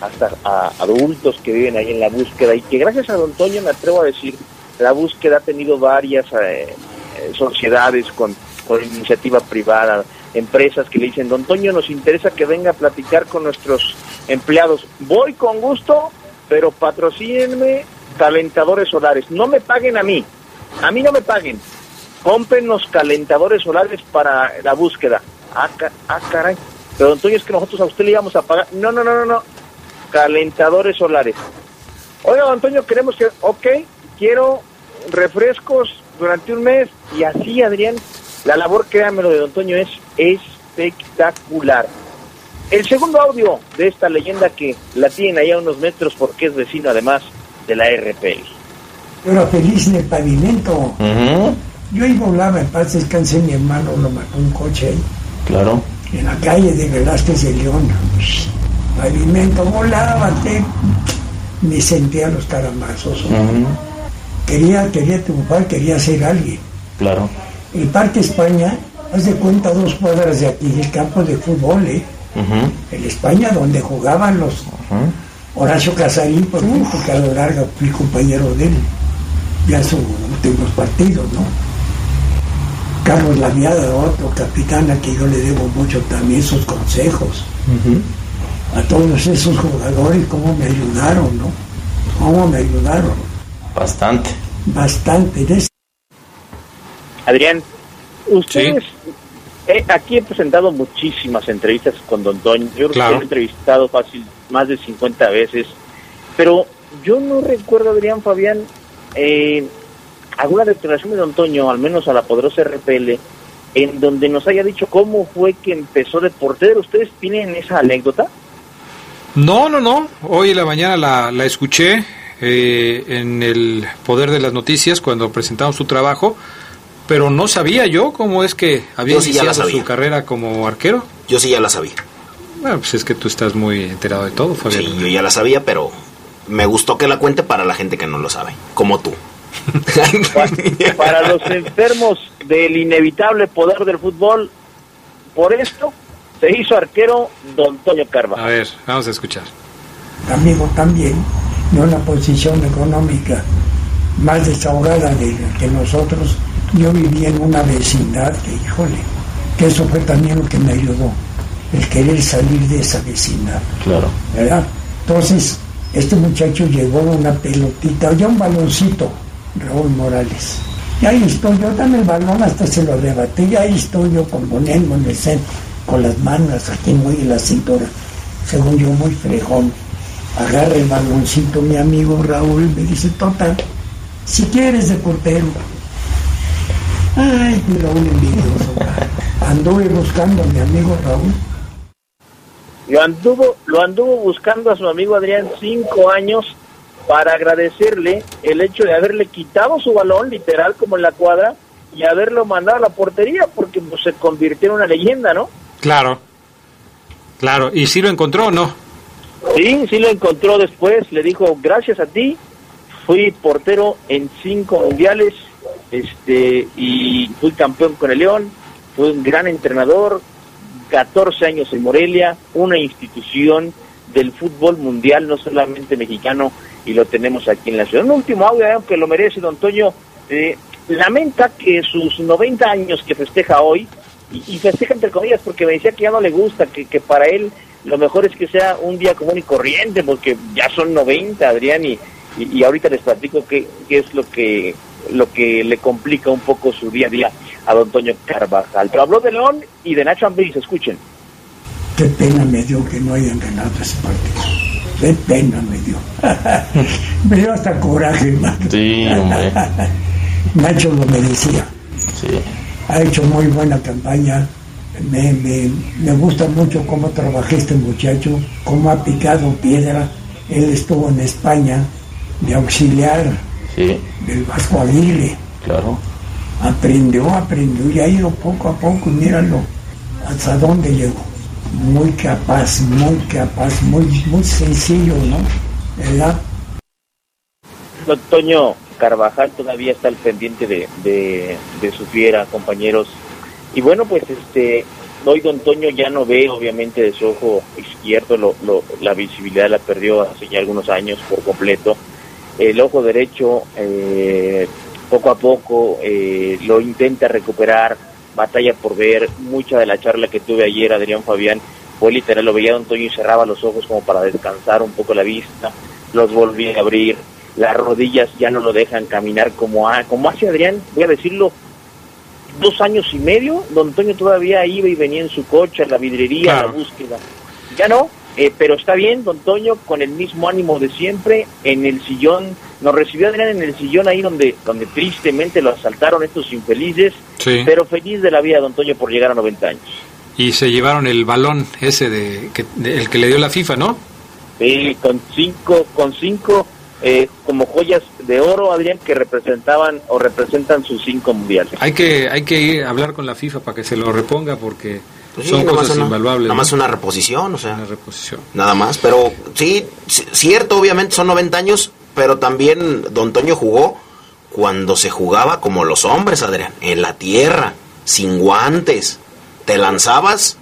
hasta a adultos que viven ahí en la búsqueda y que gracias a Don Antonio me atrevo a decir, la búsqueda ha tenido varias eh, eh, sociedades con, con iniciativa privada, empresas que le dicen, Don Antonio nos interesa que venga a platicar con nuestros empleados. Voy con gusto, pero patrocínenme calentadores solares. No me paguen a mí, a mí no me paguen. Cómprenos calentadores solares para la búsqueda. Ah, ah, caray. Pero Antonio, es que nosotros a usted le íbamos a pagar. No, no, no, no, no. Calentadores solares. Oiga, Antonio, queremos que. Ok, quiero refrescos durante un mes. Y así, Adrián, la labor, créanmelo, de Don Antonio es espectacular. El segundo audio de esta leyenda que la tienen ahí a unos metros porque es vecino además de la RPL. Yo era feliz en el pavimento. Yo ahí volaba, en paz descansé, mi hermano lo mató un coche ahí. Claro. En la calle de Velázquez de León. Pavimento, volaba, me sentía los caramazos. Quería, quería triunfar, quería ser alguien. Claro. El Parque España, haz de cuenta dos cuadras de aquí, el campo de fútbol, ¿eh? El España, donde jugaban los Horacio Casarín, por ejemplo, que a lo largo fui compañero de él, ya sus últimos partidos, ¿no? Carlos Lamiada, otro capitán a que yo le debo mucho también sus consejos. A todos esos jugadores, cómo me ayudaron, ¿no? Cómo me ayudaron. Bastante. Bastante. Adrián, Ustedes, eh, aquí he presentado muchísimas entrevistas con Don Toño. Yo creo que lo he entrevistado fácil más de 50 veces. Pero yo no recuerdo, Adrián Fabián, eh, alguna declaración de Don Toño, al menos a la poderosa RPL, en donde nos haya dicho cómo fue que empezó de portero. ¿Ustedes tienen esa anécdota? No, no, no. Hoy en la mañana la, la escuché eh, en el Poder de las Noticias cuando presentamos su trabajo, pero no sabía yo cómo es que había sí iniciado su carrera como arquero. Yo sí ya la sabía. Bueno, pues es que tú estás muy enterado de todo, Fabián. Sí, yo ya la sabía, pero me gustó que la cuente para la gente que no lo sabe, como tú. Para los enfermos del inevitable poder del fútbol, por esto se hizo arquero Don Toño Carvajal. A ver, vamos a escuchar. Amigo también, de una posición económica más desahogada de la que nosotros. Yo vivía en una vecindad que, híjole, que eso fue también lo que me ayudó, el querer salir de esa vecindad. Claro. ¿verdad? Entonces, este muchacho llevó una pelotita, ya un baloncito, Raúl Morales. Y ahí estoy yo, dame el balón, hasta se lo arrebaté, y ahí estoy yo componiendo en el centro, con las manos aquí muy en la cintura, según yo muy frejón. Agarra el baloncito mi amigo Raúl, me dice, Tota, si quieres de portero. Ay, mi Raúl envidioso. Anduve buscando a mi amigo Raúl Lo anduvo, lo anduvo buscando a su amigo Adrián cinco años para agradecerle el hecho de haberle quitado su balón, literal como en la cuadra, y haberlo mandado a la portería, porque pues, se convirtió en una leyenda, ¿no? Claro, claro. ¿Y si lo encontró o no? Sí, sí lo encontró después, le dijo, gracias a ti, fui portero en cinco mundiales, este, y fui campeón con el León, fui un gran entrenador, 14 años en Morelia, una institución del fútbol mundial, no solamente mexicano, y lo tenemos aquí en la ciudad. Un último audio, eh, que lo merece don Toño, eh, lamenta que sus 90 años que festeja hoy, y, y festeja entre comillas porque me decía que ya no le gusta, que, que para él lo mejor es que sea un día común y corriente, porque ya son 90, Adrián, y, y, y ahorita les platico qué, qué es lo que, lo que le complica un poco su día a día a don Toño Carvajal. Pero habló de León y de Nacho Ambriz, escuchen. Qué pena me dio que no hayan ganado ese partido. Qué pena me dio. me dio hasta coraje, hermano. Sí, hombre. Nacho lo merecía. Sí. Ha hecho muy buena campaña. Me, me, me gusta mucho cómo trabajé este muchacho, cómo ha picado piedra. Él estuvo en España de auxiliar Sí, del Vasco Aguirre. claro. Aprendió, aprendió y ha ido poco a poco. Míralo hasta dónde llegó. Muy capaz, muy capaz, muy, muy sencillo, ¿no? ¿Verdad? Toño Carvajal todavía está al pendiente de, de, de su fiera, compañeros. Y bueno, pues este, hoy Don Toño ya no ve, obviamente, de su ojo izquierdo, lo, lo- la visibilidad la perdió hace ya algunos años por completo. El ojo derecho, eh, poco a poco, eh, lo intenta recuperar, batalla por ver. Mucha de la charla que tuve ayer, Adrián Fabián, fue literal, lo veía Don Toño y cerraba los ojos como para descansar un poco la vista, los volví a abrir, las rodillas ya no lo dejan caminar como, como hace Adrián, voy a decirlo, dos años y medio, Don Toño todavía iba y venía en su coche a la vidrería, a la búsqueda. Ya no, eh, pero está bien, Don Toño, con el mismo ánimo de siempre, en el sillón, nos recibió Adrián en el sillón ahí donde, donde tristemente lo asaltaron estos infelices, Sí. pero feliz de la vida Don Toño por llegar a 90 años. Y se llevaron el balón ese de, que, de- el que le dio la FIFA, ¿no? Sí, con cinco, con cinco eh, como joyas de oro, Adrián, que representaban o representan sus cinco mundiales. Hay que hay que ir a hablar con la FIFA para que se lo reponga porque Pues sí, son nada más cosas una- invaluables. Nada más ¿no? una reposición, o sea. Una reposición. Nada más, pero sí, cierto, obviamente son 90 años, pero también Don Toño jugó cuando se jugaba como los hombres, Adrián, en la tierra, sin guantes. Te lanzabas,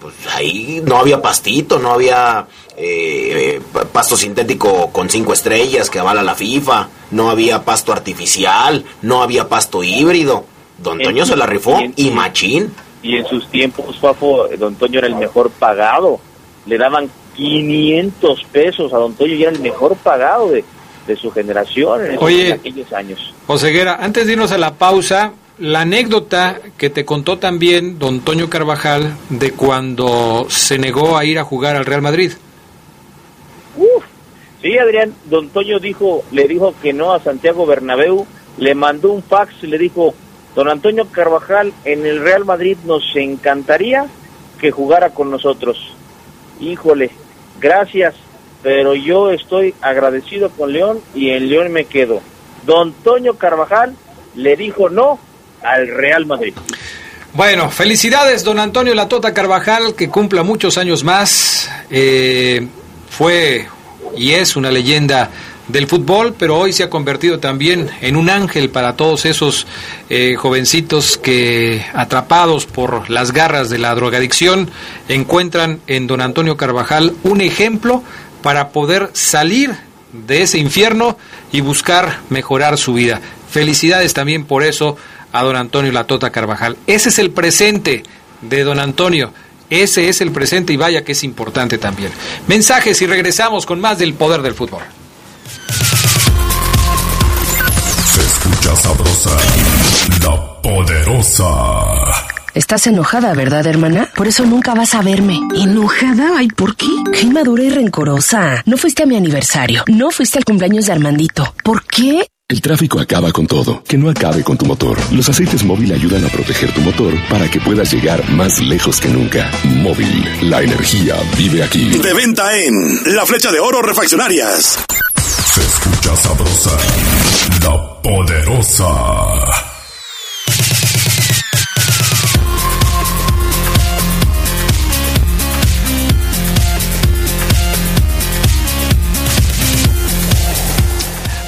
pues ahí no había pastito, no había eh, pasto sintético con cinco estrellas que avala la FIFA, no había pasto artificial, no había pasto híbrido. Don Toño se la rifó y machín. Y en sus tiempos, Fafo, Don Toño era el mejor pagado. Le daban 500 pesos a Don Toño y era el mejor pagado de, de su generación en, esos- Oye. en aquellos años. Oseguera, antes de irnos a la pausa, la anécdota que te contó también don Toño Carvajal de cuando se negó a ir a jugar al Real Madrid. Uf, sí, Adrián, don Toño dijo, le dijo que no a Santiago Bernabéu, le mandó un fax y le dijo, don Antonio Carvajal, en el Real Madrid nos encantaría que jugara con nosotros. Híjole, gracias, pero yo estoy agradecido con León y en León me quedo. Don Toño Carvajal le dijo no al Real Madrid. Bueno, felicidades, don Antonio Latota Carvajal, que cumpla muchos años más. Eh, fue y es una leyenda del fútbol, pero hoy se ha convertido también en un ángel para todos esos eh, jovencitos que, atrapados por las garras de la drogadicción, encuentran en don Antonio Carvajal un ejemplo para poder salir de ese infierno y buscar mejorar su vida. Felicidades también por eso a don Antonio Latota Carvajal. Ese es el presente de don Antonio. Ese es el presente y vaya que es importante también. Mensajes y regresamos con más del poder del fútbol. Se escucha sabrosa, la poderosa. Estás enojada, ¿verdad, hermana? Por eso nunca vas a verme. ¿Enojada? Ay, ¿por qué? Qué inmadura y rencorosa. No fuiste a mi aniversario. No fuiste al cumpleaños de Armandito. ¿Por qué? El tráfico acaba con todo. Que no acabe con tu motor. Los aceites móvil ayudan a proteger tu motor para que puedas llegar más lejos que nunca. Móvil, la energía vive aquí. De venta en La Flecha de Oro Refaccionarias. Escucha sabrosa, la poderosa.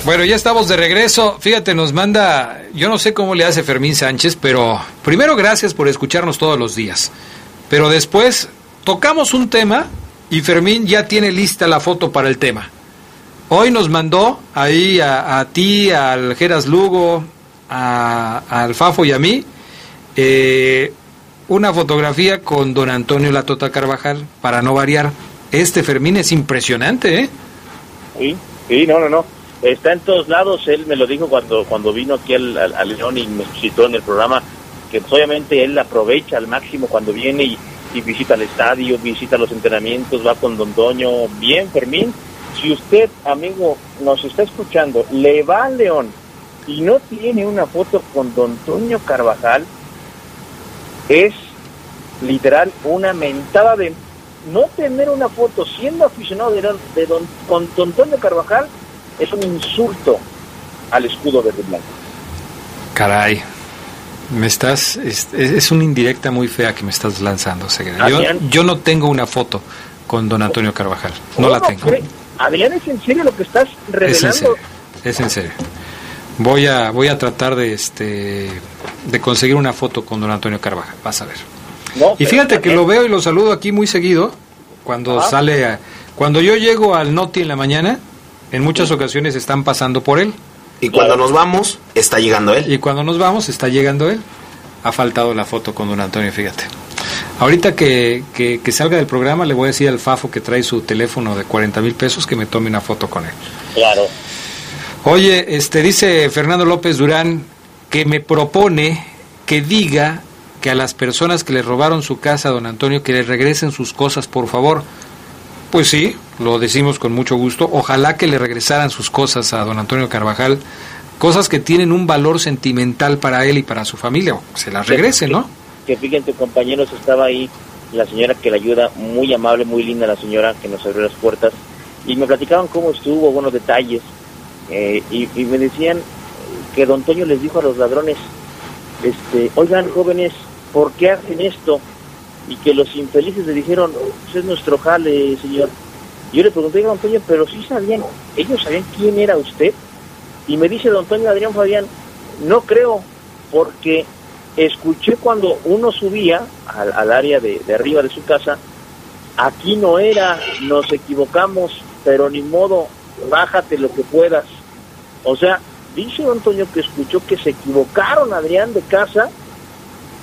Bueno, ya estamos de regreso. Fíjate, nos manda, yo no sé cómo le hace Fermín Sánchez, pero primero gracias por escucharnos todos los días. Pero después tocamos un tema y Fermín ya tiene lista la foto para el tema. Hoy nos mandó ahí a, ti, al Geras Lugo, a, al Fafo y a mí eh, una fotografía con don Antonio Latota Carvajal, para no variar. Este Fermín es impresionante, ¿eh? Sí, sí, no, no, no está en todos lados, él me lo dijo cuando, cuando vino aquí al, León y me citó en el programa, que obviamente él aprovecha al máximo cuando viene y, visita el estadio, visita los entrenamientos, va con Don Doño, bien Fermín, si usted, amigo, nos está escuchando, le va al León y no tiene una foto con Don Toño Carvajal, es literal una mentada de no tener una foto siendo aficionado de, de don, con Don Toño Carvajal es un insulto al escudo verde blanco. Caray, me estás, es, es, una indirecta muy fea que me estás lanzando, Yo, yo, no tengo una foto con don Antonio Carvajal, no la tengo. Adrián, ¿es en serio lo que estás revelando? Es en serio, es en serio. Voy a, voy a tratar de, este, de conseguir una foto con don Antonio Carvajal, vas a ver. y fíjate que lo veo y lo saludo aquí muy seguido, cuando sale, cuando yo llego al Noti en la mañana, en muchas ocasiones están pasando por él. Y cuando nos vamos, está llegando él. Y cuando nos vamos, está llegando él. Ha faltado la foto con don Antonio, fíjate. Ahorita que, que, salga del programa, le voy a decir al Fafo que trae su teléfono de 40 mil pesos que me tome una foto con él. Claro. Oye, este dice Fernando López Durán que me propone que diga que a las personas que le robaron su casa a don Antonio que le regresen sus cosas, por favor. Pues sí, lo decimos con mucho gusto. Ojalá que le regresaran sus cosas a don Antonio Carvajal, cosas que tienen un valor sentimental para él y para su familia. Se las regrese, ¿no? Que, fíjense, compañeros, estaba ahí la señora que le ayuda, muy amable, muy linda la señora que nos abrió las puertas, y me platicaban cómo estuvo, buenos detalles, eh, y, me decían que don Antonio les dijo a los ladrones, este, oigan jóvenes, ¿por qué hacen esto? y que los infelices le dijeron, pues es nuestro jale, señor. Yo le pregunté a don Antonio, pero sí sabían, ellos sabían quién era usted. Y me dice don Antonio Adrián Fabián, no creo, porque escuché cuando uno subía al, área de, de, arriba de su casa, aquí no era, nos equivocamos, pero ni modo, bájate lo que puedas. O sea, dice Antonio que escuchó que se equivocaron Adrián de casa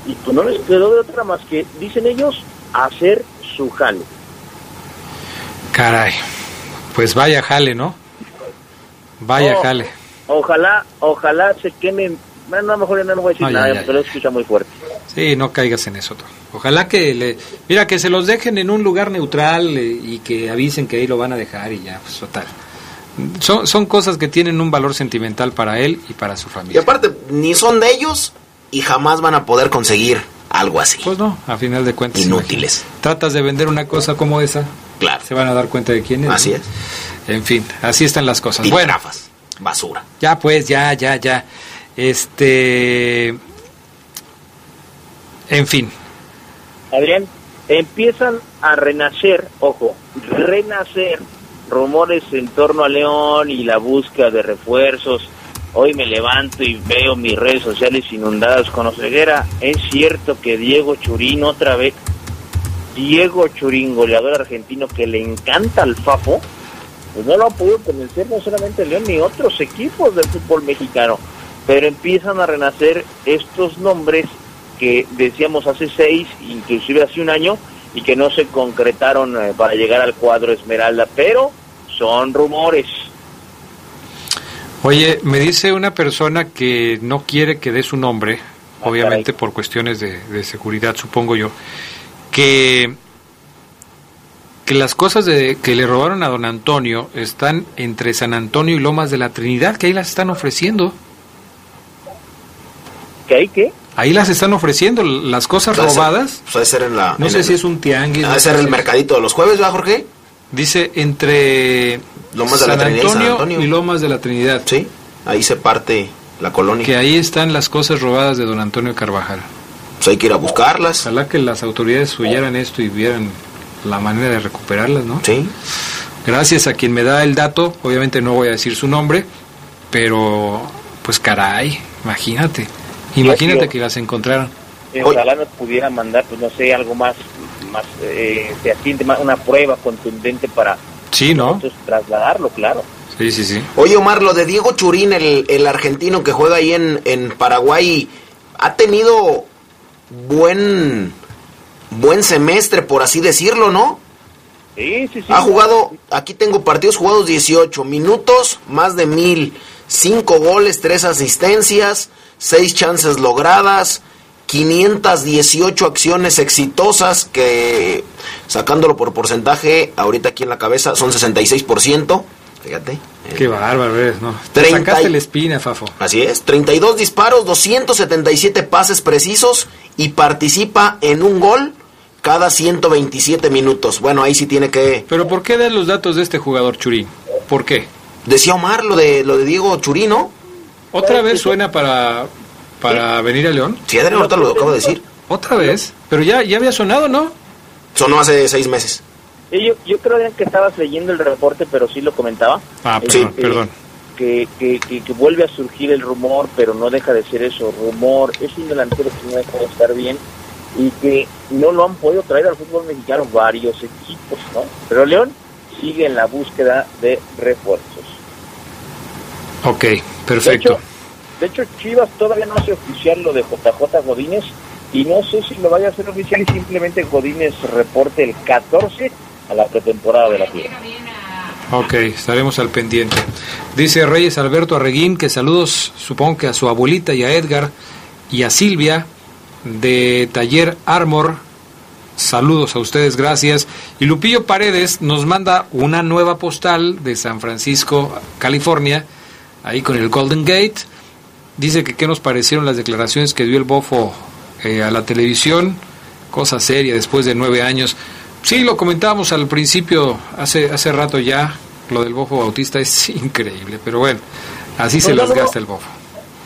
y pues no les quedó de otra más que, dicen ellos, hacer su jale. Caray, pues vaya jale, ¿no? Vaya jale. Ojalá, ojalá se quemen a lo mejor ya no voy a decir Ay, nada, ay, porque ay. lo escucha muy fuerte. Sí, no caigas en eso. Ojalá que le... Mira, que se los dejen en un lugar neutral eh, y que avisen que ahí lo van a dejar y ya, pues total. Son, son cosas que tienen un valor sentimental para él y para su Y familia. aparte, ni son de ellos y jamás van a poder conseguir algo así. Pues no, a final de cuentas. Inútiles. imagínate. Tratas de vender una cosa como esa, Claro. se van a dar cuenta de quién es. Así ¿no? es. En fin, así están las cosas. Y Bueno, gafas, basura. ya pues, ya, ya, ya. Este... En fin, Adrián, empiezan a renacer, ojo, renacer rumores en torno a León y la búsqueda de refuerzos. Hoy me levanto y veo mis redes sociales inundadas con Oseguera. Es cierto que Diego Churín otra vez, Diego Churín, goleador argentino que le encanta al Fafo, pues no lo han podido convencer no solamente León ni otros equipos del fútbol mexicano. Pero empiezan a renacer estos nombres que decíamos hace seis, inclusive hace un año, y que no se concretaron eh, para llegar al cuadro Esmeralda, pero son rumores. Oye, me dice una persona que no quiere que dé su nombre, Ah, obviamente por cuestiones de, de seguridad, supongo yo, que, que las cosas de, que le robaron a don Antonio están entre San Antonio y Lomas de la Trinidad, que ahí las están ofreciendo. ¿Qué hay qué? Ahí las están ofreciendo, las cosas Puede ser- robadas. Puede ser en la. No en sé el- si es un tianguis. Ha no ser el si- mercadito de los jueves, ¿verdad, Jorge? Dice entre Lomas de la San Trinidad y San Antonio Antonio. y Lomas de la Trinidad. Sí, ahí se parte la colonia. Que ahí están las cosas robadas de don Antonio Carvajal. Pues hay que ir a buscarlas. Ojalá que las autoridades oyeran esto y vieran la manera de recuperarlas, ¿no? Sí. Gracias a quien me da el dato, obviamente no voy a decir su nombre, pero pues caray, imagínate, imagínate que las encontraran. Eh, Ojalá nos pudiera mandar, pues no sé, algo más, más eh, fehaciente, más una prueba contundente para Sí, ¿no? nosotros trasladarlo, claro. Sí, sí, sí. Oye, Omar, lo de Diego Churín, el, el argentino que juega ahí en, en Paraguay, ha tenido buen, buen semestre, por así decirlo, ¿no? Sí, sí, sí. Ha jugado, aquí tengo partidos jugados 18 minutos, más de mil, cinco goles, tres asistencias, seis chances logradas, 518 acciones exitosas que, sacándolo por porcentaje, ahorita aquí en la cabeza son 66%, fíjate. Qué bárbaro eres, ¿no? Te Treinta sacaste y- la espina, Fafo. Así es, 32 disparos, 277 pases precisos y participa en un gol cada 127 minutos. Bueno, ahí sí tiene que... Pero ¿por qué das los datos de este jugador Churín? ¿Por qué? Decía Omar lo de, lo de Diego Churino. ¿Otra vez suena para, para venir a León? Sí, Adrián ahorita lo acabo de decir. ¿Otra vez? Pero ya, ya había sonado, ¿no? Sonó hace seis meses. Sí, yo, yo creo Adrián, que estabas leyendo el reporte, pero sí lo comentaba. Ah, Eh, perdón, eh, perdón. Que, que, que, que vuelve a surgir el rumor, pero no deja de ser eso, rumor. Es un delantero que no deja de estar bien y que no lo han podido traer al fútbol mexicano varios equipos, ¿no? Pero León sigue en la búsqueda de refuerzos. Ok, perfecto. De hecho, Chivas todavía no hace oficial lo de JJ Godínez y no sé si lo vaya a hacer oficial y simplemente Godínez reporte el 14 a la pretemporada de la Fiera. Ok, estaremos al pendiente. Dice Reyes Alberto Arreguín que saludos, supongo que a su abuelita y a Edgar y a Silvia de Taller Armor. Saludos a ustedes, gracias. Y Lupillo Paredes nos manda una nueva postal de San Francisco, California, ahí con el Golden Gate. Dice que qué nos parecieron las declaraciones que dio el Bofo eh, a la televisión, cosa seria después de nueve años. Sí, lo comentábamos al principio, hace, hace rato ya, lo del Bofo Bautista es increíble, pero bueno, así se Un las saludo. gasta el Bofo.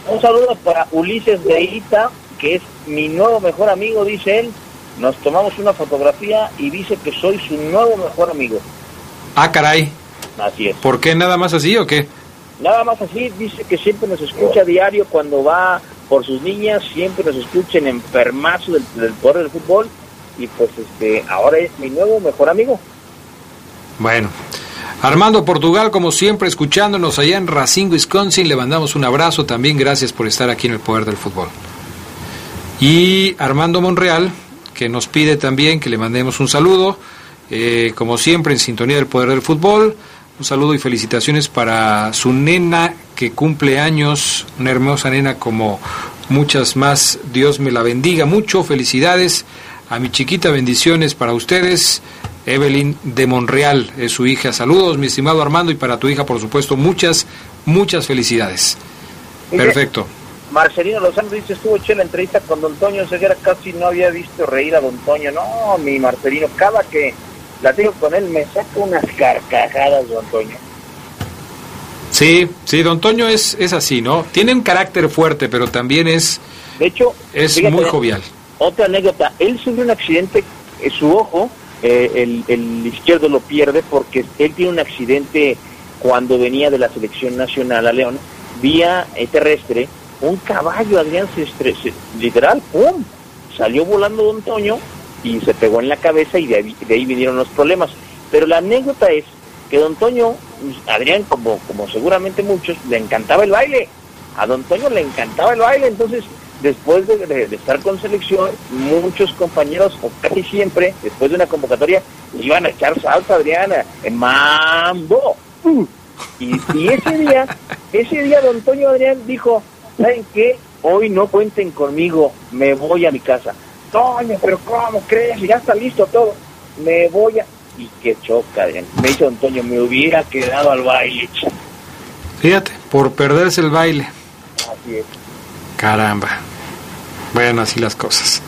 Un saludo para Ulises de Ita, que es mi nuevo mejor amigo, dice él. Nos tomamos una fotografía y dice que soy su nuevo mejor amigo. Ah, caray, Así es. ¿por qué nada más así o qué? Nada más así, dice que siempre nos escucha a diario cuando va por sus niñas, siempre nos escucha en enfermazo del, del poder del fútbol y pues este ahora es mi nuevo mejor amigo. Bueno, Armando Portugal, como siempre, escuchándonos allá en Racine, Wisconsin, le mandamos un abrazo también, gracias por estar aquí en el Poder del Fútbol. Y Armando Monreal, que nos pide también que le mandemos un saludo, eh, como siempre, en sintonía del Poder del Fútbol. Un saludo y felicitaciones para su nena que cumple años, una hermosa nena como muchas más. Dios me la bendiga mucho. Felicidades a mi chiquita, bendiciones para ustedes. Evelyn de Monreal es su hija. Saludos, mi estimado Armando, y para tu hija, por supuesto, muchas, muchas felicidades. Perfecto. Marcelino Lozano dice, estuvo hecho la entrevista con Don Toño Ceguera, casi no había visto reír a Don Toño. No, mi Marcelino, cada que la tengo con él me saca unas carcajadas, Don Toño. Sí, sí, Don Toño es, es así, ¿no? Tiene un carácter fuerte, pero también es, de hecho, es muy jovial. Otra anécdota, él sufre un accidente, en su ojo, eh, el, el izquierdo lo pierde porque él tiene un accidente cuando venía de la selección nacional a León, vía eh, terrestre, un caballo, Adrián, se, se, literal, ¡pum! Salió volando Don Toño y se pegó en la cabeza y de ahí, de ahí vinieron los problemas. Pero la anécdota es que Don Toño, Adrián, como, como seguramente muchos, le encantaba el baile. A Don Toño le encantaba el baile, entonces después de, estar con selección, muchos compañeros, o casi siempre, después de una convocatoria, iban a echar salsa, Adriana, en mambo. Y, y, ese día, ese día don Toño Adrián dijo, ¿saben qué? Hoy no cuenten conmigo, me voy a mi casa. Toño, pero ¿cómo crees? Ya está listo todo. Me voy a... Y qué choca. Me dice don Toño, me hubiera quedado al baile. Fíjate, por perderse el baile. Así es. Caramba. Bueno, así las cosas.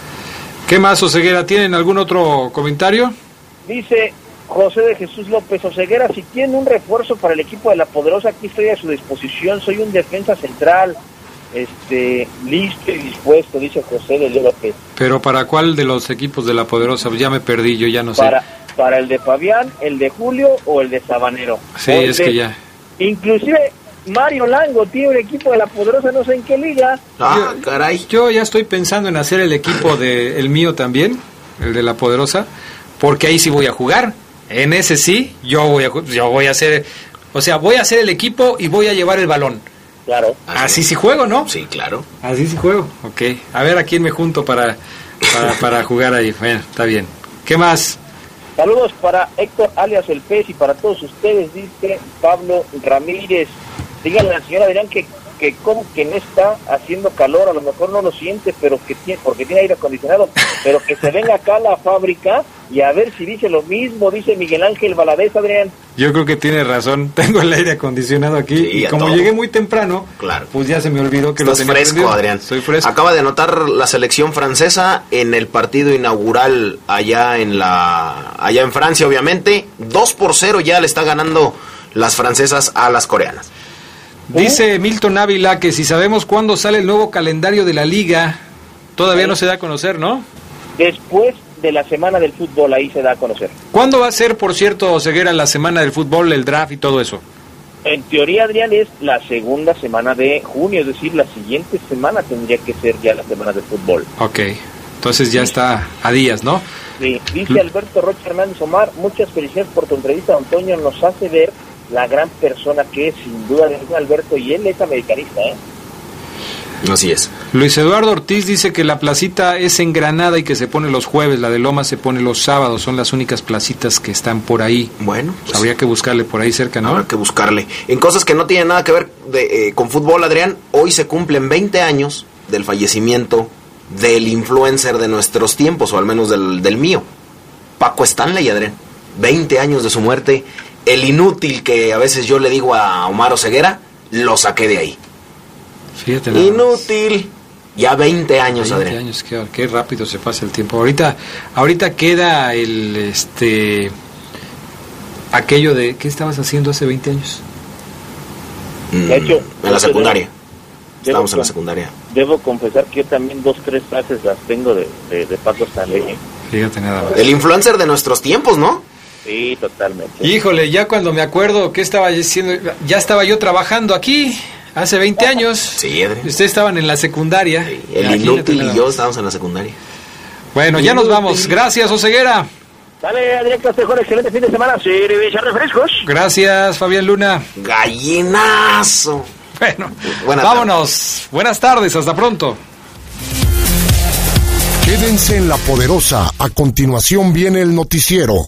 ¿Qué más, Oseguera? ¿Tienen algún otro comentario? Dice José de Jesús López Oseguera, si tiene un refuerzo para el equipo de la Poderosa, aquí estoy a su disposición. Soy un defensa central, este, listo y dispuesto, dice José de López. ¿Pero para cuál de los equipos de la Poderosa? Ya me perdí, yo ya no sé. Para, para el de Fabián, el de Julio o el de Sabanero. Sí, es de, que ya. Inclusive Mario Lango tiene un equipo de la Poderosa, no sé en qué liga. Ah, caray. Yo ya estoy pensando en hacer el equipo de el mío también, el de la Poderosa, porque ahí sí voy a jugar. En ese sí, yo voy a yo voy a hacer, o sea, voy a hacer el equipo y voy a llevar el balón. Claro. Así sí juego, ¿no? Sí, claro. Así sí juego. Ok. A ver a quién me junto para para, para jugar ahí. Bueno, está bien. ¿Qué más? Saludos para Héctor alias El Pez y para todos ustedes, dice Pablo Ramírez. Díganle a la señora Adrián que, que como que no está haciendo calor, a lo mejor no lo siente, pero que tiene, porque tiene aire acondicionado, pero que se venga acá a la fábrica y a ver si dice lo mismo, dice Miguel Ángel Valadez, Adrián. Yo creo que tiene razón, tengo el aire acondicionado aquí Sí, y como todo. llegué muy temprano, Claro. pues ya se me olvidó que Estás lo tenía fresco, prendido. Adrián. Estoy fresco. Acaba de anotar la selección francesa en el partido inaugural allá en la allá en Francia, obviamente. 2 por 0 ya le está ganando las francesas a las coreanas. Dice Milton Ávila que si sabemos cuándo sale el nuevo calendario de la liga, todavía no se da a conocer, ¿no? Después de la semana del fútbol, ahí se da a conocer. ¿Cuándo va a ser, por cierto, Ceguera, la semana del fútbol, el draft y todo eso? En teoría, Adrián, es la segunda semana de junio, es decir, la siguiente semana tendría que ser ya la semana de fútbol. Ok, entonces ya está a días, ¿no? Sí, dice Alberto Rocha Hernández Omar, muchas felicidades por tu entrevista, Antonio, nos hace ver la gran persona que es, sin duda, Alberto, y él es americanista, ¿eh? Así es. Luis Eduardo Ortiz dice que la placita es en Granada y que se pone los jueves, la de Loma se pone los sábados, son las únicas placitas que están por ahí. Bueno, pues habría que buscarle por ahí cerca, ¿no? Habrá que buscarle. En cosas que no tienen nada que ver de, eh, con fútbol, Adrián, hoy se cumplen 20 años del fallecimiento del influencer de nuestros tiempos, o al menos del, del mío, Paco Stanley, Adrián. 20 años de su muerte. El inútil que a veces yo le digo a Omar Ceguera, lo saqué de ahí. Fíjate. Inútil. Ya 20 años, 20 Adrián. años, qué, qué rápido se pasa el tiempo. Ahorita, ahorita queda el este aquello de ¿qué estabas haciendo hace 20 años? De hecho, Mm, en la secundaria. Debo Estamos en la secundaria. Debo confesar que yo también dos, tres frases las tengo de, de, de Paco Stanley. Fíjate nada más. El influencer de nuestros tiempos, ¿no? Sí, totalmente. Híjole, ya cuando me acuerdo que estaba haciendo, ya estaba yo trabajando aquí hace 20 años. Sí, Adrián. Ustedes estaban en la secundaria. El Imagínate inútil y yo estábamos en la secundaria. Bueno, ya nos vamos. Gracias, Oseguera. Dale, Adrián Castejón, excelente fin de semana. Cerveza refrescos. Gracias, Fabián Luna. Gallinazo. Bueno, Buenas vámonos. Buenas tardes, hasta pronto. Quédense en la poderosa. A continuación viene el noticiero.